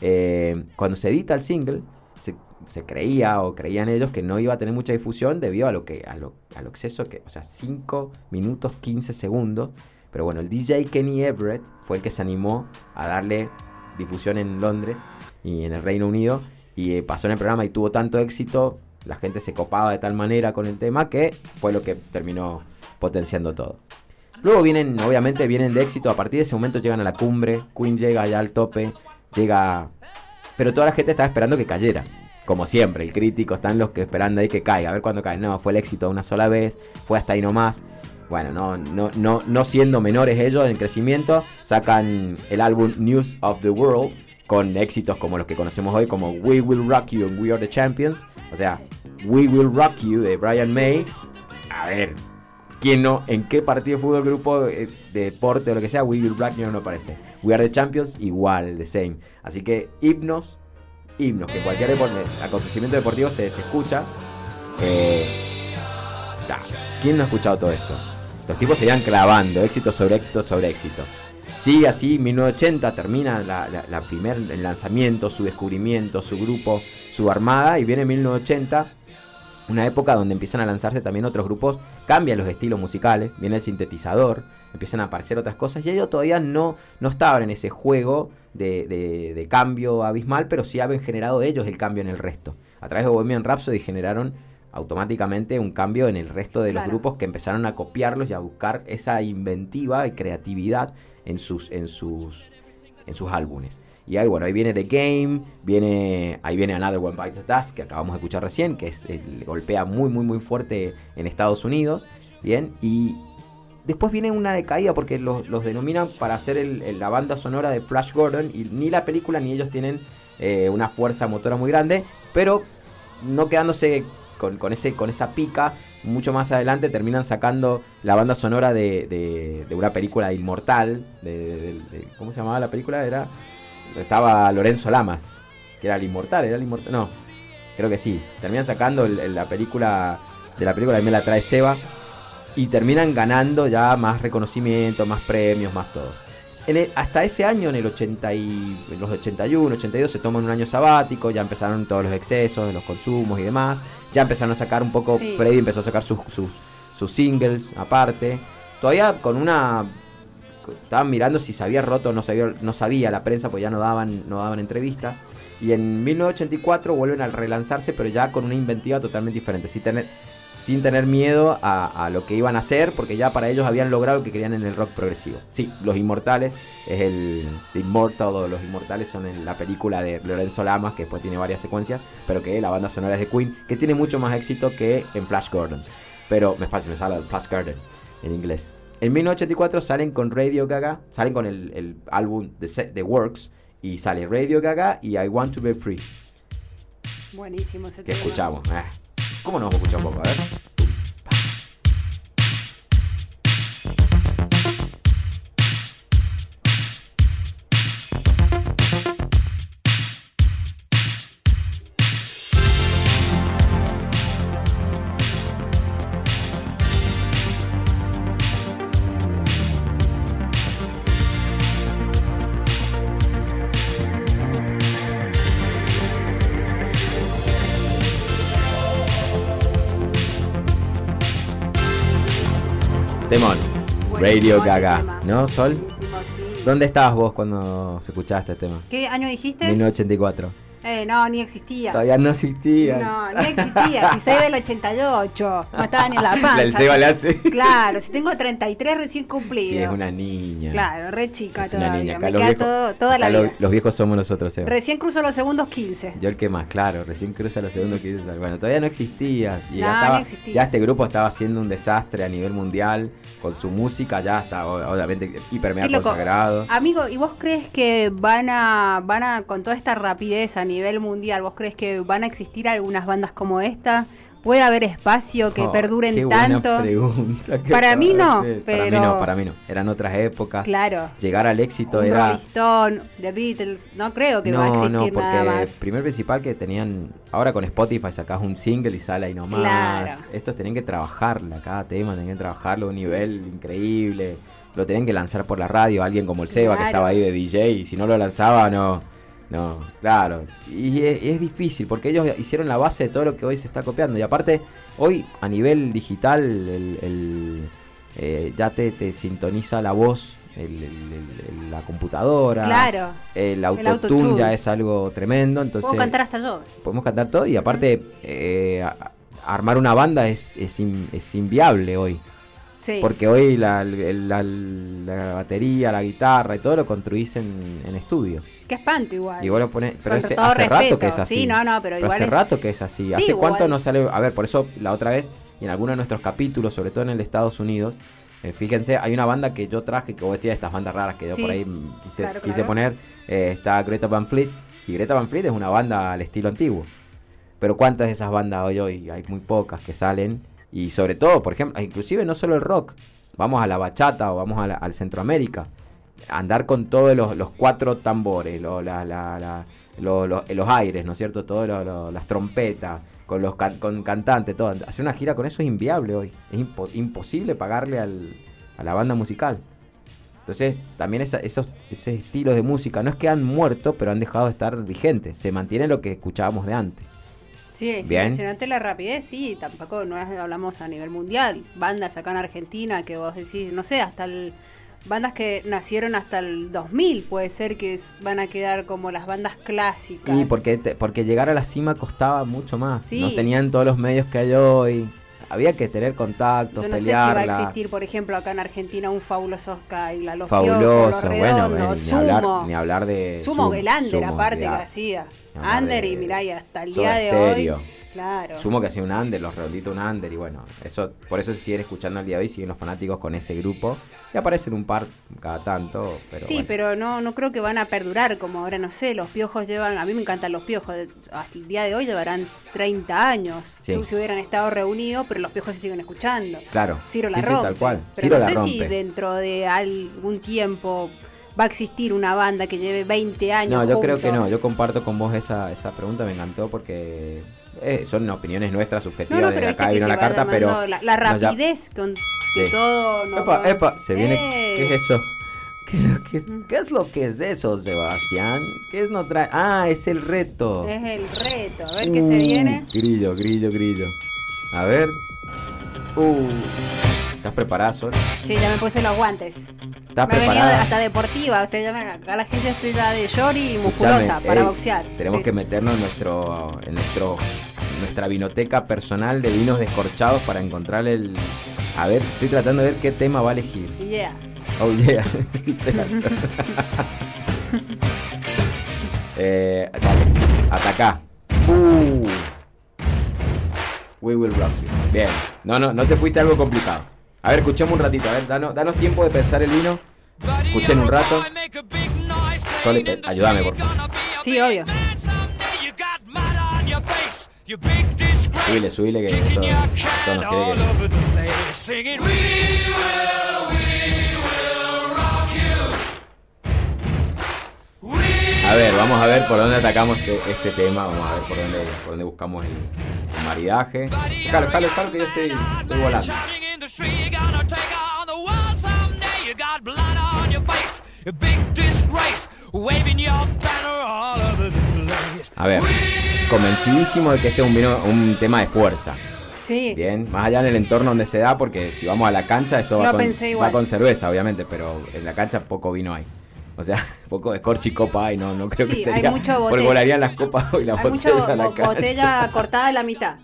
Em, cuando se edita el single, se, creía o creían ellos que no iba a tener mucha difusión debido a lo que a lo, exceso que, o sea, 5 minutos 15 segundos. Pero bueno, el DJ Kenny Everett fue el que se animó a darle difusión en Londres y en el Reino Unido y eh, pasó en el programa y tuvo tanto éxito, la gente se copaba de tal manera con el tema que fue lo que terminó potenciando todo. Luego vienen, obviamente, vienen de éxito, a partir de ese momento llegan a la cumbre, Queen llega allá al tope, llega pero toda la gente estaba esperando que cayera. Como siempre, el crítico están los que esperando ahí que caiga, a ver cuándo cae. No, fue el éxito una sola vez, fue hasta ahí nomás. Bueno, no, no, no, no siendo menores ellos en crecimiento, sacan el álbum News of the World, con éxitos como los que conocemos hoy, como We Will Rock You and We Are the Champions. O sea, We Will Rock You de Brian May. A ver, ¿quién no? ¿En qué partido de fútbol, grupo, eh, de deporte o lo que sea, We Will Rock You no aparece? We Are the Champions, igual, the same. Así que himnos, himnos, que cualquier acontecimiento deportivo se, escucha. Eh, ¿Quién no ha escuchado todo esto? Los tipos se iban clavando, éxito sobre éxito sobre éxito. Sigue así, 1980 termina la, primer el lanzamiento, su descubrimiento, su grupo, su armada, y viene 1980, una época donde empiezan a lanzarse también otros grupos, cambian los estilos musicales, viene el sintetizador, empiezan a aparecer otras cosas, y ellos todavía no, no estaban en ese juego de, cambio abismal, pero sí habían generado ellos el cambio en el resto. A través de Bohemian Rhapsody generaron automáticamente un cambio en el resto de los grupos que empezaron a copiarlos y a buscar esa inventiva y creatividad en sus, en sus, en sus álbumes. Y ahí, bueno, ahí viene The Game, viene, ahí viene Another One Bites the Dust, que acabamos de escuchar recién, que es, golpea muy, muy, muy fuerte en Estados Unidos. Bien, y después viene una decaída porque los, los denominan para hacer la banda sonora de Flash Gordon, y ni la película ni ellos tienen eh, una fuerza motora muy grande, pero no quedándose con, con, ese, con esa pica, mucho más adelante terminan sacando la banda sonora de, de, una película inmortal. De, ¿Cómo se llamaba la película? Era Estaba Lorenzo Lamas, que era el inmortal, era el inmortal. No, creo que sí. Terminan sacando la película de la película de me la trae Seba. Y terminan ganando ya más reconocimiento, más premios, más todos hasta ese año, en el 80 y, en los 81, 82, se toman un año sabático, ya empezaron todos los excesos de los consumos y demás. Ya empezaron a sacar un poco, Freddy empezó a sacar sus, sus, singles aparte. Todavía con una... Estaban mirando si se había roto o no sabía, no sabía la prensa, pues ya no daban, no daban entrevistas. Y en 1984 vuelven a relanzarse, pero ya con una inventiva totalmente diferente. Si tener, sin tener miedo a, lo que iban a hacer, porque ya para ellos habían logrado lo que querían en el rock progresivo. Sí, Los Inmortales es el The Immortal, o Los Inmortales son en la película de Lorenzo Lamas, que después tiene varias secuencias, pero que la banda sonora es de Queen, que tiene mucho más éxito que en Flash Gordon. Pero me fácil, me sale Flash Gordon en inglés. En 1984 salen con Radio Gaga, salen con el, álbum The, The Works, y sale Radio Gaga y I Want to Be Free. Buenísimo ese Que escuchamos. Eh. ¿Cómo nos escucha un poco? A ver. Radio Gaga, ¿no, Sol? ¿Dónde estabas vos cuando se escuchaba este tema? ¿Qué año dijiste? 1984. Eh, no, ni existía. Todavía no existía. No, ni existía. Si soy del 88, no estaba ni en la panza. El Seba le hace. Claro, si tengo 33 recién cumplido. Sí, es una niña. Claro, re chica es Una niña. Acá Me queda todo, toda la vida. Los, viejos somos nosotros, Seba. Recién cruzo los segundos 15. Yo el que más, claro, recién cruzo los segundos 15. Bueno, todavía no existías. Y no, ya, estaba, existía. ya este grupo estaba haciendo un desastre a nivel mundial. Con su música ya está, obviamente, hiper mega consagrado. Amigo, ¿y vos crees que van a, van a, con toda esta rapidez a nivel mundial, vos crees que van a existir algunas bandas como esta? ¿Puede haber espacio que oh, perduren tanto? para mí no, pero... Para mí no, para mí no. Eran otras épocas. Claro. Llegar al éxito era... Rolling Stone, The Beatles, no creo que va a existir no, porque nada más. primer principal que tenían... Ahora con Spotify sacás un single y sale ahí nomás. Claro. Estos tenían que trabajarla, cada tema tenían que trabajarlo a un nivel increíble. Lo tenían que lanzar por la radio, alguien como el Seba que estaba ahí de DJ. Y si no lo lanzaba, no no, claro. Y es, difícil porque ellos hicieron la base de todo lo que hoy se está copiando. Y aparte, hoy a nivel digital, el, eh, ya te, te, sintoniza la voz, la computadora. Claro. El autotune ya es algo tremendo. Entonces, Podemos cantar hasta yo. Podemos cantar todo. Y aparte, eh, armar una banda es, es, es inviable hoy. Porque hoy la, batería, la guitarra y todo lo construís en, estudio. Qué espanto igual. Y vos lo pones, pero hace rato que es así. Sí, no, no, pero, igual hace rato que es así. ¿Hace cuánto no sale? A ver, por eso la otra vez, y en algunos de nuestros capítulos, sobre todo en el de Estados Unidos, eh, fíjense, hay una banda que yo traje, que vos decías, estas bandas raras que yo por ahí quise, poner. eh, está Greta Van Fleet. Y Greta Van Fleet es una banda al estilo antiguo. Pero ¿cuántas de esas bandas hoy hoy? Hay muy pocas que salen. Y sobre todo, por ejemplo, inclusive no solo el rock. Vamos a la bachata o vamos al Centroamérica. Andar con todos los, cuatro tambores, los aires, ¿no es cierto? Todas las trompetas, con los con cantantes, todo. Hacer una gira con eso es inviable hoy. Es imposible pagarle a la banda musical. Entonces, también esos, ese estilos de música no es que han muerto, pero han dejado de estar vigentes. Se mantiene lo que escuchábamos de antes. Sí, es impresionante la rapidez, sí, tampoco no hablamos a nivel mundial. Bandas acá en Argentina que vos decís, no sé, hasta el, bandas que nacieron hasta el 2000, puede ser que van a quedar como las bandas clásicas. Y porque, porque llegar a la cima costaba mucho más. No tenían todos los medios que hay hoy había que tener contactos, Yo no sé si va a existir, por ejemplo, acá en Argentina un fabuloso Skyla, los Fabuloso, bueno, ni, hablar, ni hablar de... Sumo, el Ander, aparte que hacía. Ander y mirá, y hasta el día de hoy Claro. Sumo que hacía un under, los redonditos un under, y bueno, eso por eso se siguen escuchando al día de hoy, siguen los fanáticos con ese grupo, y aparecen un par cada tanto, pero Sí, pero no, no creo que van a perdurar, como ahora no sé, los piojos llevan, a mí me encantan los piojos, hasta el día de hoy llevarán 30 años, si, hubieran estado reunidos, pero los piojos se siguen escuchando. Claro. Ciro la rompe. tal cual. Pero no sé si dentro de algún tiempo va a existir una banda que lleve 20 años. No, yo creo que no. Yo comparto con vos esa, esa pregunta, me encantó porque eh, son opiniones nuestras subjetivas de acá vino la carta, pero... La, rapidez con que todo... No, epa, epa, se viene... ¿Qué es eso? (laughs) ¿Qué, es lo que es eso, Sebastián? ¿Qué es no trae? Ah, es el reto. Es el reto. A ver qué se viene. Grillo, grillo, grillo. A ver. Uh. ¿Estás preparada, Sol? Sí, ya me puse los guantes. ¿Estás me preparada? hasta deportiva. Usted ya me, acá la gente estoy ya de short y musculosa para boxear. Tenemos que meternos en nuestro, en nuestro, nuestra vinoteca personal de vinos descorchados para encontrar el. A ver, estoy tratando de ver qué tema va a elegir. Yeah. Oh yeah. (laughs) (laughs) eh, dale, ataca. Uh. We will rock you. Bien. No, no, no te fuiste algo complicado. A ver, escuchemos un ratito, a ver, danos, danos tiempo de pensar el vino. Escuchen un rato. Sole, ayúdame, por favor. Sí, obvio. Subile, subile que esto, esto nos quiere que... A ver, vamos a ver por dónde atacamos este, este tema, vamos a ver por dónde, por dónde buscamos el, el maridaje. Claro, claro, claro que yo estoy, estoy volando. A ver, convencidísimo de que este es un, un tema de fuerza. Sí. Bien, más allá en el entorno donde se da, porque si vamos a la cancha, esto va, con, va con cerveza, obviamente, pero en la cancha poco vino hay. O sea, (laughs) poco de corchi copa hay, no, no creo que sería. Hay mucho porque volarían las copas y la hay botella. Mucho botella cortada de la mitad.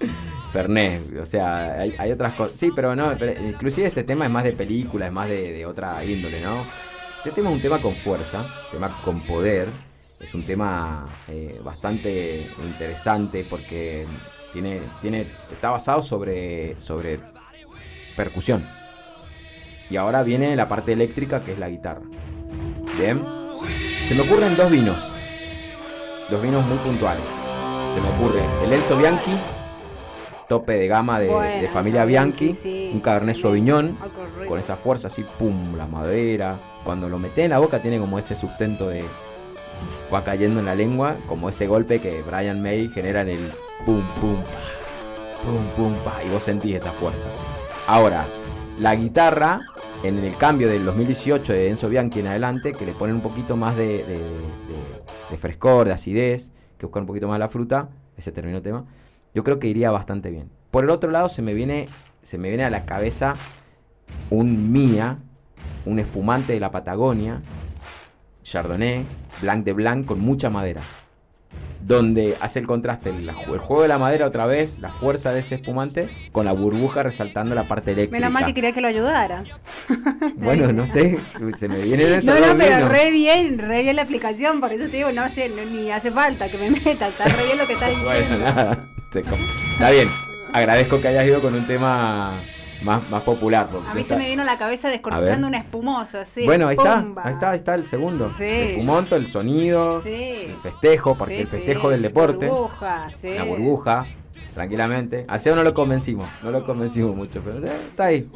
Fernet, o sea, hay, otras cosas. Sí, pero no, inclusive este tema es más de película, es más de, otra índole, ¿no? Este tema es un tema con fuerza, un tema con poder, es un tema eh, bastante interesante porque tiene, tiene, está basado sobre, sobre percusión. Y ahora viene la parte eléctrica que es la guitarra. Bien, se me ocurren dos vinos, dos vinos muy puntuales. Se me ocurre el Enzo Bianchi tope de gama de, familia Bianchi, un Cabernet Sauvignon, con esa fuerza así, pum, la madera. Cuando lo mete en la boca tiene como ese sustento de va cayendo en la lengua, como ese golpe que Brian May genera en el pum, pum, pum, pum, pa, y vos sentís esa fuerza. Ahora, la guitarra, en el cambio del 2018 de Enzo Bianchi en adelante, que le ponen un poquito más de, frescor, de acidez, que buscan un poquito más la fruta, ese terminó tema yo creo que iría bastante bien. Por el otro lado se me viene, se me viene a la cabeza un Mía, un espumante de la Patagonia, Chardonnay, Blanc de Blanc con mucha madera. Donde hace el contraste el, juego de la madera otra vez, la fuerza de ese espumante, con la burbuja resaltando la parte eléctrica. Menos mal que quería que lo ayudara. (laughs) Bueno, no sé, se me viene eso. No, no, pero re bien, re bien la aplicación, por eso te digo, no sé, ni hace falta que me meta, está re bien lo que estás (laughs) diciendo. Bueno, nada. (laughs) Está bien. Agradezco que hayas ido con un tema más, más popular. A mí está- se me vino a la cabeza descorchando un espumoso, así. Bueno, ahí está, ahí está, ahí está el segundo. Sí. El espumonto, el sonido, Sí. el festejo, porque el festejo del deporte, Burbuja, sí. la burbuja, tranquilamente. A Seba no lo convencimos, no lo convencimos mucho, pero eh, está ahí.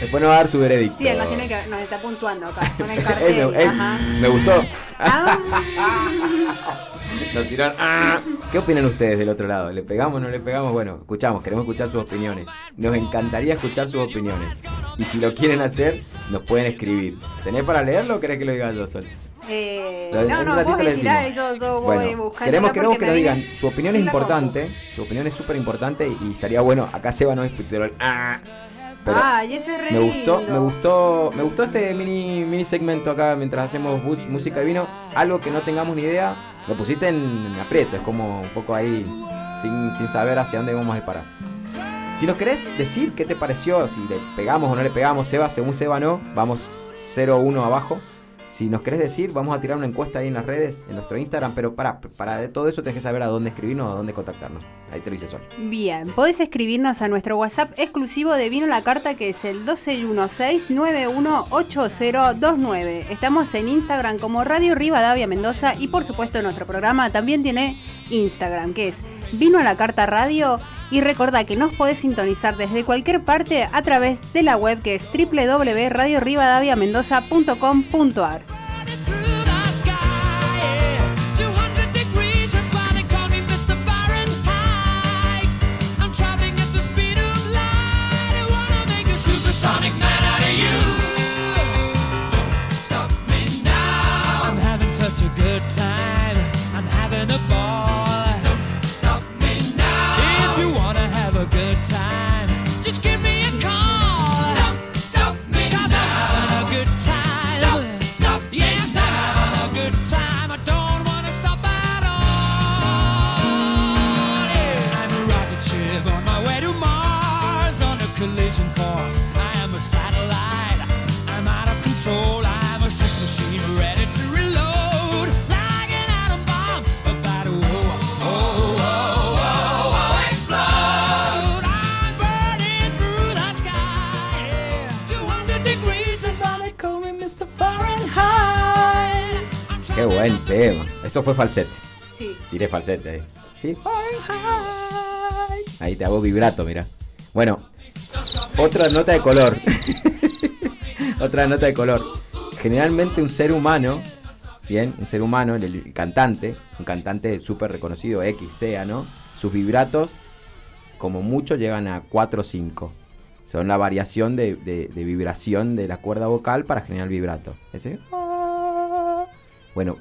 Después nos va a dar su veredicto. Sí, él nos, tiene que, nos está puntuando acá, con el (laughs) Él cartel. me, él ajá. me gustó. Ah, (laughs) Nos tiraron. ¡ah! ¿Qué opinan ustedes del otro lado? ¿Le pegamos o no le pegamos? Bueno, escuchamos, queremos escuchar sus opiniones. Nos encantaría escuchar sus opiniones. Y si lo quieren hacer, nos pueden escribir. ¿Tenés para leerlo o querés que lo diga yo solo? Eh, no, un no, vos tirá y yo, yo voy Bueno, queremos, queremos que nos viene digan, su opinión es la compu. importante, su opinión es súper importante y estaría bueno, acá Seba no es pero el ah, pero Ay, ese es re me gustó, lindo. me gustó, me gustó este mini, mini segmento acá mientras hacemos bus- música y vino, algo que no tengamos ni idea, lo pusiste en, en aprieto, es como un poco ahí sin, sin saber hacia dónde vamos a disparar. Si nos querés decir qué te pareció, si le pegamos o no le pegamos, Seba, según Seba no, vamos 0-1 abajo. Si nos querés decir, vamos a tirar una encuesta ahí en las redes, en nuestro Instagram, pero para, para todo eso tenés que saber a dónde escribirnos, a dónde contactarnos. Ahí te lo hice solo. Bien, podés escribirnos a nuestro WhatsApp exclusivo de Vino la Carta que es el 2616918029. Estamos en Instagram como Radio Rivadavia Mendoza y por supuesto nuestro programa también tiene Instagram que es Vino a la Carta Radio y recordá que nos podés sintonizar desde cualquier parte a través de la web que es www.radiorivadaviamendoza.com.ar. Tema. Eso fue falsete. Sí. Tiré falsete ahí. Sí. Ahí te hago vibrato, mira. Bueno, otra nota de color. (laughs) otra nota de color. Generalmente un ser humano, bien, un ser humano, el, el cantante, un cantante súper reconocido, X, sea, ¿no? Sus vibratos, como mucho, llegan a 4 o 5. Son la variación de, de- de vibración de la cuerda vocal para generar vibrato. Ese. Bueno,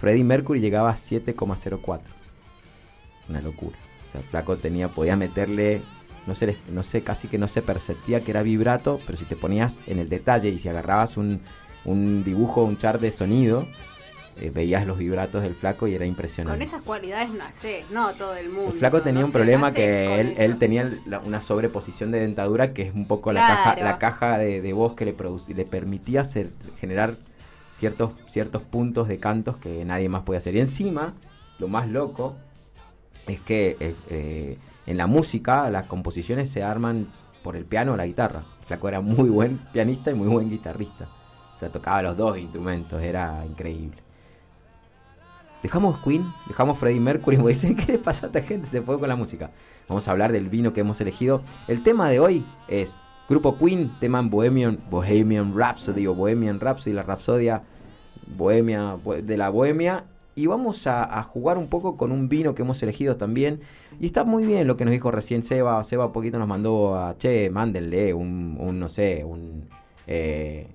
Freddie Mercury llegaba a 7,04. Una locura. O sea, el flaco tenía, podía meterle, no sé, no sé, casi que no se perceptía que era vibrato, pero si te ponías en el detalle y si agarrabas un, un dibujo, un chart de sonido, eh, veías los vibratos del flaco y era impresionante. Con esas cualidades nacé, no todo el mundo. El flaco tenía no un sé, problema que él, tenía la- una sobreposición de dentadura que es un poco la caja, la caja de, de voz que le, le permitía hacer, generar ciertos, ciertos puntos de cantos que nadie más podía hacer. Y encima, lo más loco es que eh, eh, en la música las composiciones se arman por el piano o la guitarra. Flaco era muy buen pianista y muy buen guitarrista. O sea, tocaba los dos instrumentos, era increíble. Dejamos Queen, dejamos Freddie Mercury, (laughs) me dicen, ¿qué le pasa a esta gente? Se fue con la música. Vamos a hablar del vino que hemos elegido. El tema de hoy es Grupo Queen, tema Bohemian, Bohemian Rhapsody o Bohemian Rhapsody, la Rapsodia Bohemia, bo- de la Bohemia. Y vamos a, jugar un poco con un vino que hemos elegido también. Y está muy bien lo que nos dijo recién Seba. Seba poquito nos mandó a, che, mándenle un, un, no sé, un... eh,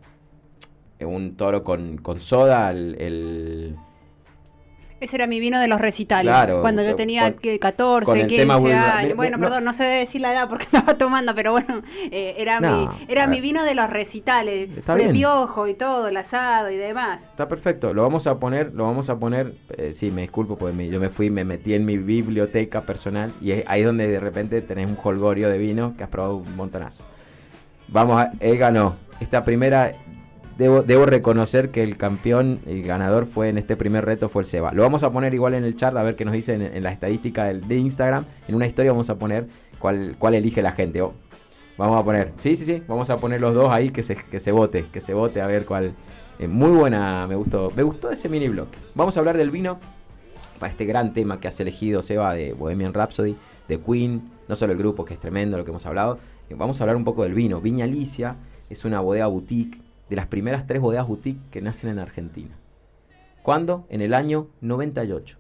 un toro con, con soda, el, Ese era mi vino de los recitales. Claro, cuando yo tenía con- que 14, con el 15 tema vulgar. años. Bueno, no- perdón, no sé decir la edad porque (laughs) estaba tomando, pero bueno, eh, era, No, mi, era mi vino de los recitales. Bien. piojo y todo, el asado y demás. Está perfecto, lo vamos a poner, lo vamos a poner, eh, sí, me disculpo porque me- yo me fui, me metí en mi biblioteca personal y es ahí donde de repente tenés un holgorio de vino que has probado un montonazo. Vamos, a, él ganó. Esta primera, debo, reconocer que el campeón y ganador fue en este primer reto fue el Seba. Lo vamos a poner igual en el chat a ver qué nos dice en, en la estadística de Instagram. En una historia vamos a poner cuál, cuál elige la gente. O- Vamos a poner, sí, sí, sí, vamos a poner los dos ahí que se, que se vote, que se vote a ver cuál. eh, muy buena, me gustó, me gustó ese mini blog. Vamos a hablar del vino para este gran tema que has elegido, Seba, de Bohemian Rhapsody, de Queen, no solo el grupo, que es tremendo lo que hemos hablado. eh, Vamos a hablar un poco del vino. Viña Alicia es una bodega boutique, de las primeras tres bodegas boutique que nacen en Argentina. ¿Cuándo? En el año 98.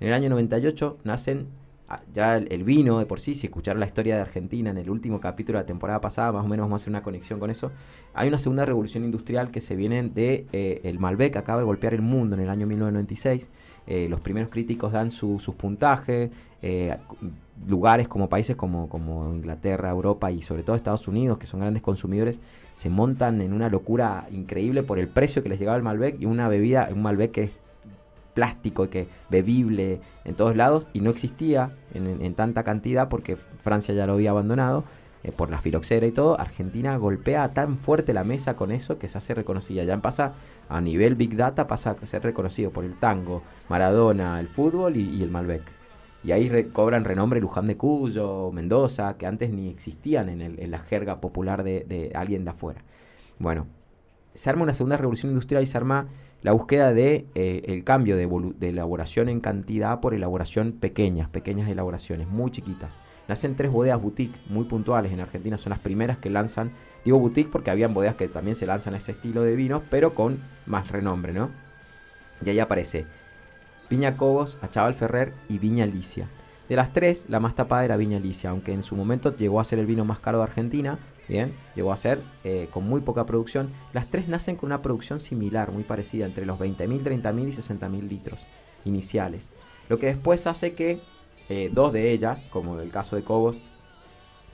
En el año 98 nacen ah, ya el, vino de por sí, si escucharon la historia de Argentina en el último capítulo de la temporada pasada, más o menos vamos a hacer una conexión con eso. Hay una segunda revolución industrial que se viene de eh, el Malbec, acaba de golpear el mundo en el año 1996. Eh, los primeros críticos dan su- sus puntajes, eh, lugares como países como, como Inglaterra, Europa y sobre todo Estados Unidos, que son grandes consumidores, se montan en una locura increíble por el precio que les llegaba el Malbec y una bebida, un Malbec que es plástico y que bebible en todos lados y no existía en, tanta cantidad porque Francia ya lo había abandonado eh, por la filoxera y todo. Argentina golpea tan fuerte la mesa con eso que se hace reconocida. Ya pasa a nivel Big Data, pasa a ser reconocido por el tango, Maradona, el fútbol y el Malbec. Y ahí re- cobran renombre Luján de Cuyo, Mendoza, que antes ni existían en, la jerga popular de, alguien de afuera. Bueno, se arma una segunda revolución industrial y se arma la búsqueda de eh, el cambio de elaboración en cantidad por elaboración pequeñas, pequeñas elaboraciones, muy chiquitas. Nacen tres bodegas boutique muy puntuales en Argentina, son las primeras que lanzan, digo boutique porque habían bodegas que también se lanzan a ese estilo de vinos, pero con más renombre, ¿no? Y ahí aparece Viña Cobos, Achaval Ferrer y Viña Alicia. De las tres, la más tapada era Viña Alicia, aunque en su momento llegó a ser el vino más caro de Argentina, bien, llegó a ser eh, con muy poca producción. Las tres nacen con una producción similar, muy parecida, entre los 20.000, 30.000 y 60.000 litros iniciales. Lo que después hace que eh, dos de ellas, como el caso de Cobos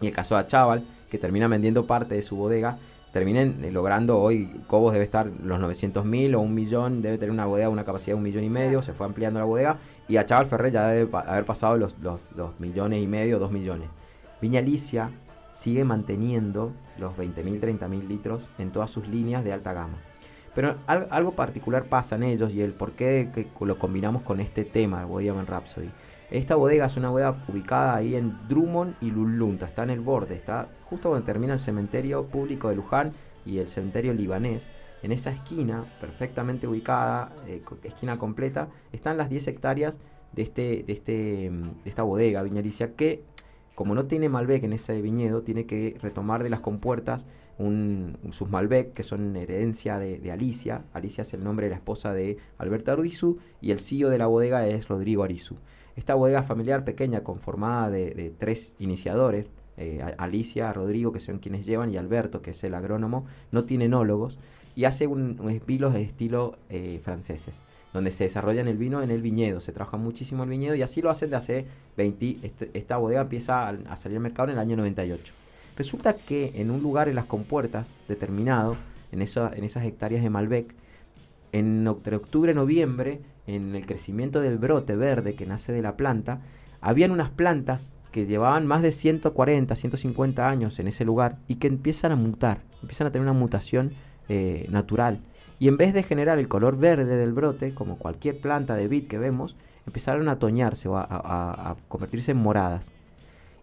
y el caso de Achaval, que termina vendiendo parte de su bodega, terminen eh, logrando hoy, Cobos debe estar los 900.000 o un millón, debe tener una bodega, una capacidad de un millón y medio, se fue ampliando la bodega, y Achaval Ferrer ya debe haber pasado los, los, los millones y medio, dos millones. Viña Alicia sigue manteniendo los 20.000, 30.000 litros en todas sus líneas de alta gama. Pero al- algo particular pasa en ellos y el por qué que lo combinamos con este tema, el Bohemian Rhapsody. Esta bodega es una bodega ubicada ahí en Drummond y Lulunta, está en el borde, está justo donde termina el cementerio público de Luján y el cementerio libanés. En esa esquina, perfectamente ubicada, eh, esquina completa, están las 10 hectáreas de, este, de, este, mm, de esta bodega viñalicia que, como no tiene Malbec en ese viñedo, tiene que retomar de las compuertas un, sus Malbec, que son herencia de, de Alicia. Alicia es el nombre de la esposa de Alberto Arizu y el CEO de la bodega es Rodrigo Arizu. Esta bodega familiar pequeña, conformada de, de tres iniciadores, eh, Alicia, Rodrigo, que son quienes llevan, y Alberto, que es el agrónomo, no tiene enólogos y hace un, un de estilo eh, franceses, donde se desarrollan el vino en el viñedo, se trabaja muchísimo el viñedo y así lo hacen de hace 20, este- esta bodega empieza a, salir al mercado en el año 98. Resulta que en un lugar en las compuertas determinado, en, esa- en esas hectáreas de Malbec, en oct- octubre, noviembre, en el crecimiento del brote verde que nace de la planta, habían unas plantas que llevaban más de 140, 150 años en ese lugar y que empiezan a mutar, empiezan a tener una mutación eh, natural. Y en vez de generar el color verde del brote, como cualquier planta de vid que vemos, empezaron a toñarse o a, convertirse en moradas.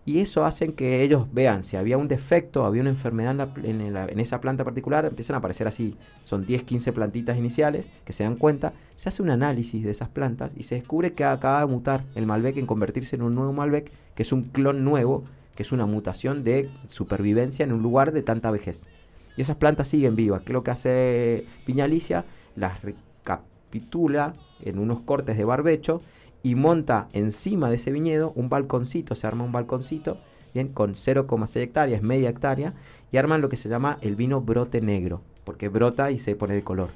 Y eso hacen que ellos vean si había un defecto, había una enfermedad en, la esa planta particular, empiezan a aparecer así. Son 10, 15 plantitas iniciales que se dan cuenta, se hace un análisis de esas plantas y se descubre que acaba de mutar el Malbec en convertirse en un nuevo Malbec, que es un clon nuevo, que es una mutación de supervivencia en un lugar de tanta vejez. Y esas plantas siguen vivas. ¿Qué es lo que hace Viña Alicia? Las recapitula en unos cortes de barbecho y monta encima de ese viñedo un balconcito, se arma un balconcito, bien, con 0,6 hectáreas, media hectárea, y arman lo que se llama el vino brote negro, porque brota y se pone de color.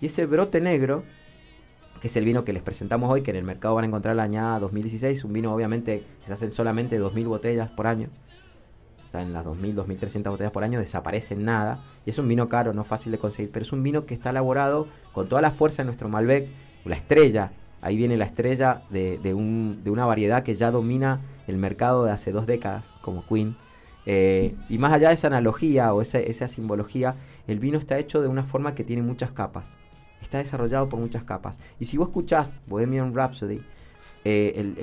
Y ese brote negro, que es el vino que les presentamos hoy, que en el mercado van a encontrar la añada 2016, un vino obviamente que se hacen solamente 2.000 botellas por año, en las 2.000, 2.300 botellas por año, desaparece nada, y es un vino caro, no fácil de conseguir, pero es un vino que está elaborado con toda la fuerza de nuestro Malbec, la estrella, ahí viene la estrella de, de un- de una variedad que ya domina el mercado de hace dos décadas, como Queen. Eh, y más allá de esa analogía o esa, simbología, el vino está hecho de una forma que tiene muchas capas. Está desarrollado por muchas capas. Y si vos escuchás Bohemian Rhapsody, eh,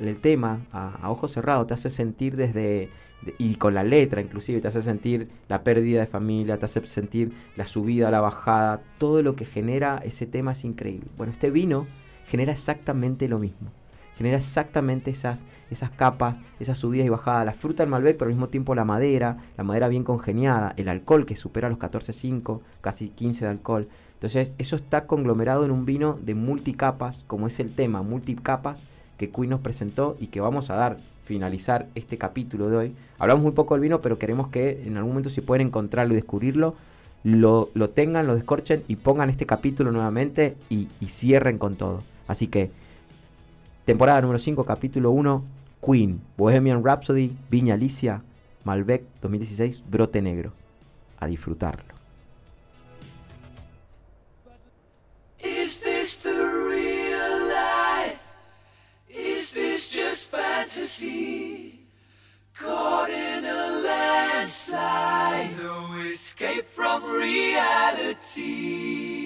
el, tema a, a ojo cerrado te hace sentir desde, de- y con la letra inclusive, te hace sentir la pérdida de familia, te hace sentir la subida, la bajada, todo lo que genera ese tema es increíble. Bueno, este vino genera exactamente lo mismo. Genera exactamente esas, esas capas, esas subidas y bajadas. La fruta del Malbec, pero al mismo tiempo la madera, la madera bien congeniada, el alcohol que supera los 14,5, casi 15 de alcohol. Entonces, eso está conglomerado en un vino de multicapas, como es el tema, multicapas, que Queen nos presentó y que vamos a dar, finalizar este capítulo de hoy. Hablamos muy poco del vino, pero queremos que en algún momento si pueden encontrarlo y descubrirlo, lo, lo tengan, lo descorchen y pongan este capítulo nuevamente y cierren con todo. Así que, temporada número 5, capítulo 1, Queen, Bohemian Rhapsody, Viña Alicia, Malbec 2016, Brote Negro. A disfrutarlo. Is this the real life? Is this just fantasy? Caught in a landslide, no escape from reality.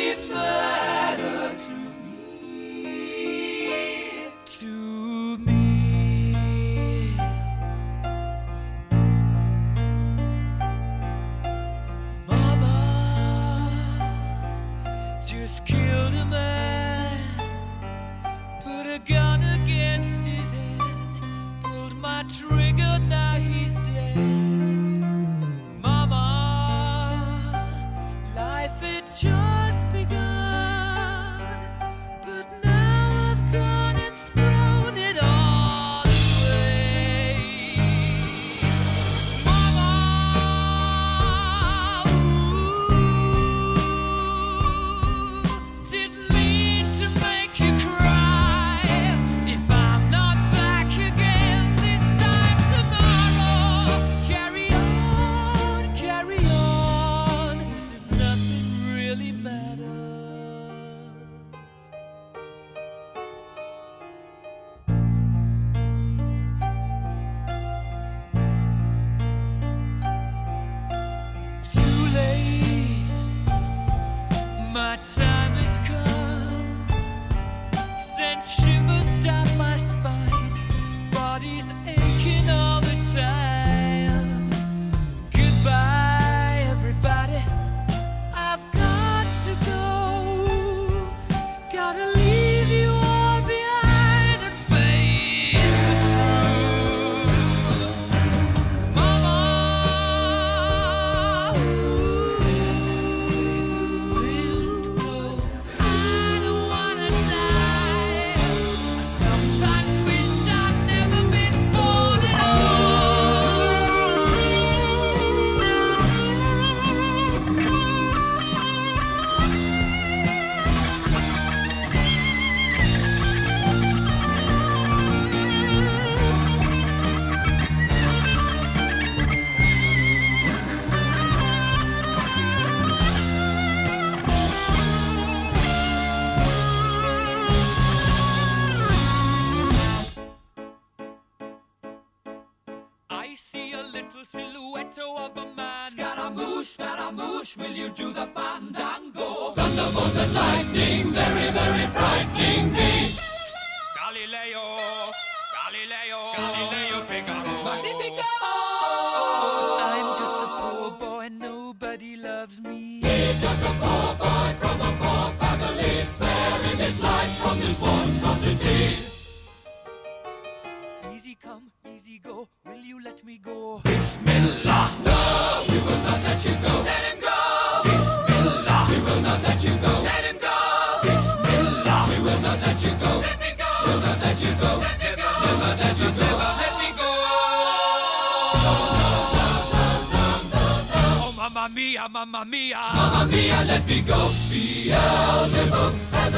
loves me. He's just a poor boy from a poor family, sparing his life from this monstrosity. Easy come, easy go, will you let me go? Bismillah, mamma mia, mamma mia! Let me go. Beelzebub has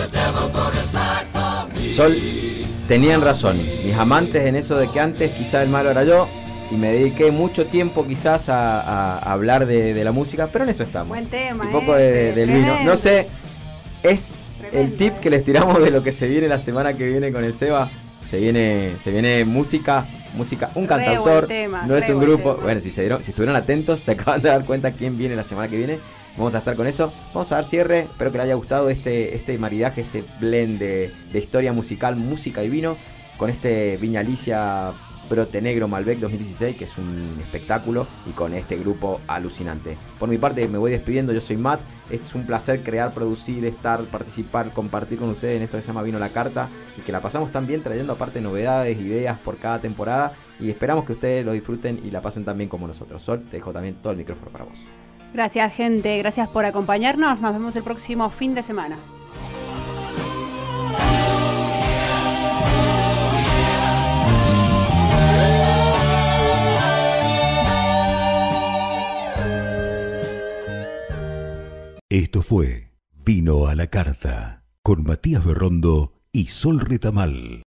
Sol, tenían razón, mis amantes en eso de que antes quizá el malo era yo y me dediqué mucho tiempo quizás a, a- a hablar de, de la música, pero en eso estamos. Buen tema, Un poco de- del vino. No tremendo. sé, es el tip eh. que les tiramos de lo que se viene la semana que viene con el Seba. Se viene, se viene música, música, un cantautor, tema, no es un grupo. Bueno, si, se dieron, si estuvieron atentos, se (laughs) acaban de dar cuenta quién viene la semana que viene. Vamos a estar con eso. Vamos a dar cierre. Espero que les haya gustado este, este maridaje, este blend de, de historia musical, música y vino. Con este Viña Alicia Brote Negro Malbec 2016, que es un espectáculo. Y con este grupo alucinante. Por mi parte, me voy despidiendo. Yo soy Matt. Es un placer crear, producir, estar, participar, compartir con ustedes en esto que se llama Vino la Carta. Y que la pasamos tan bien trayendo aparte novedades, ideas por cada temporada. Y esperamos que ustedes lo disfruten y la pasen tan bien como nosotros. Sol, te dejo también todo el micrófono para vos. Gracias, gente. Gracias por acompañarnos. Nos vemos el próximo fin de semana. Esto fue Vino a la Carta con Matías Berrondo y Sol Retamal.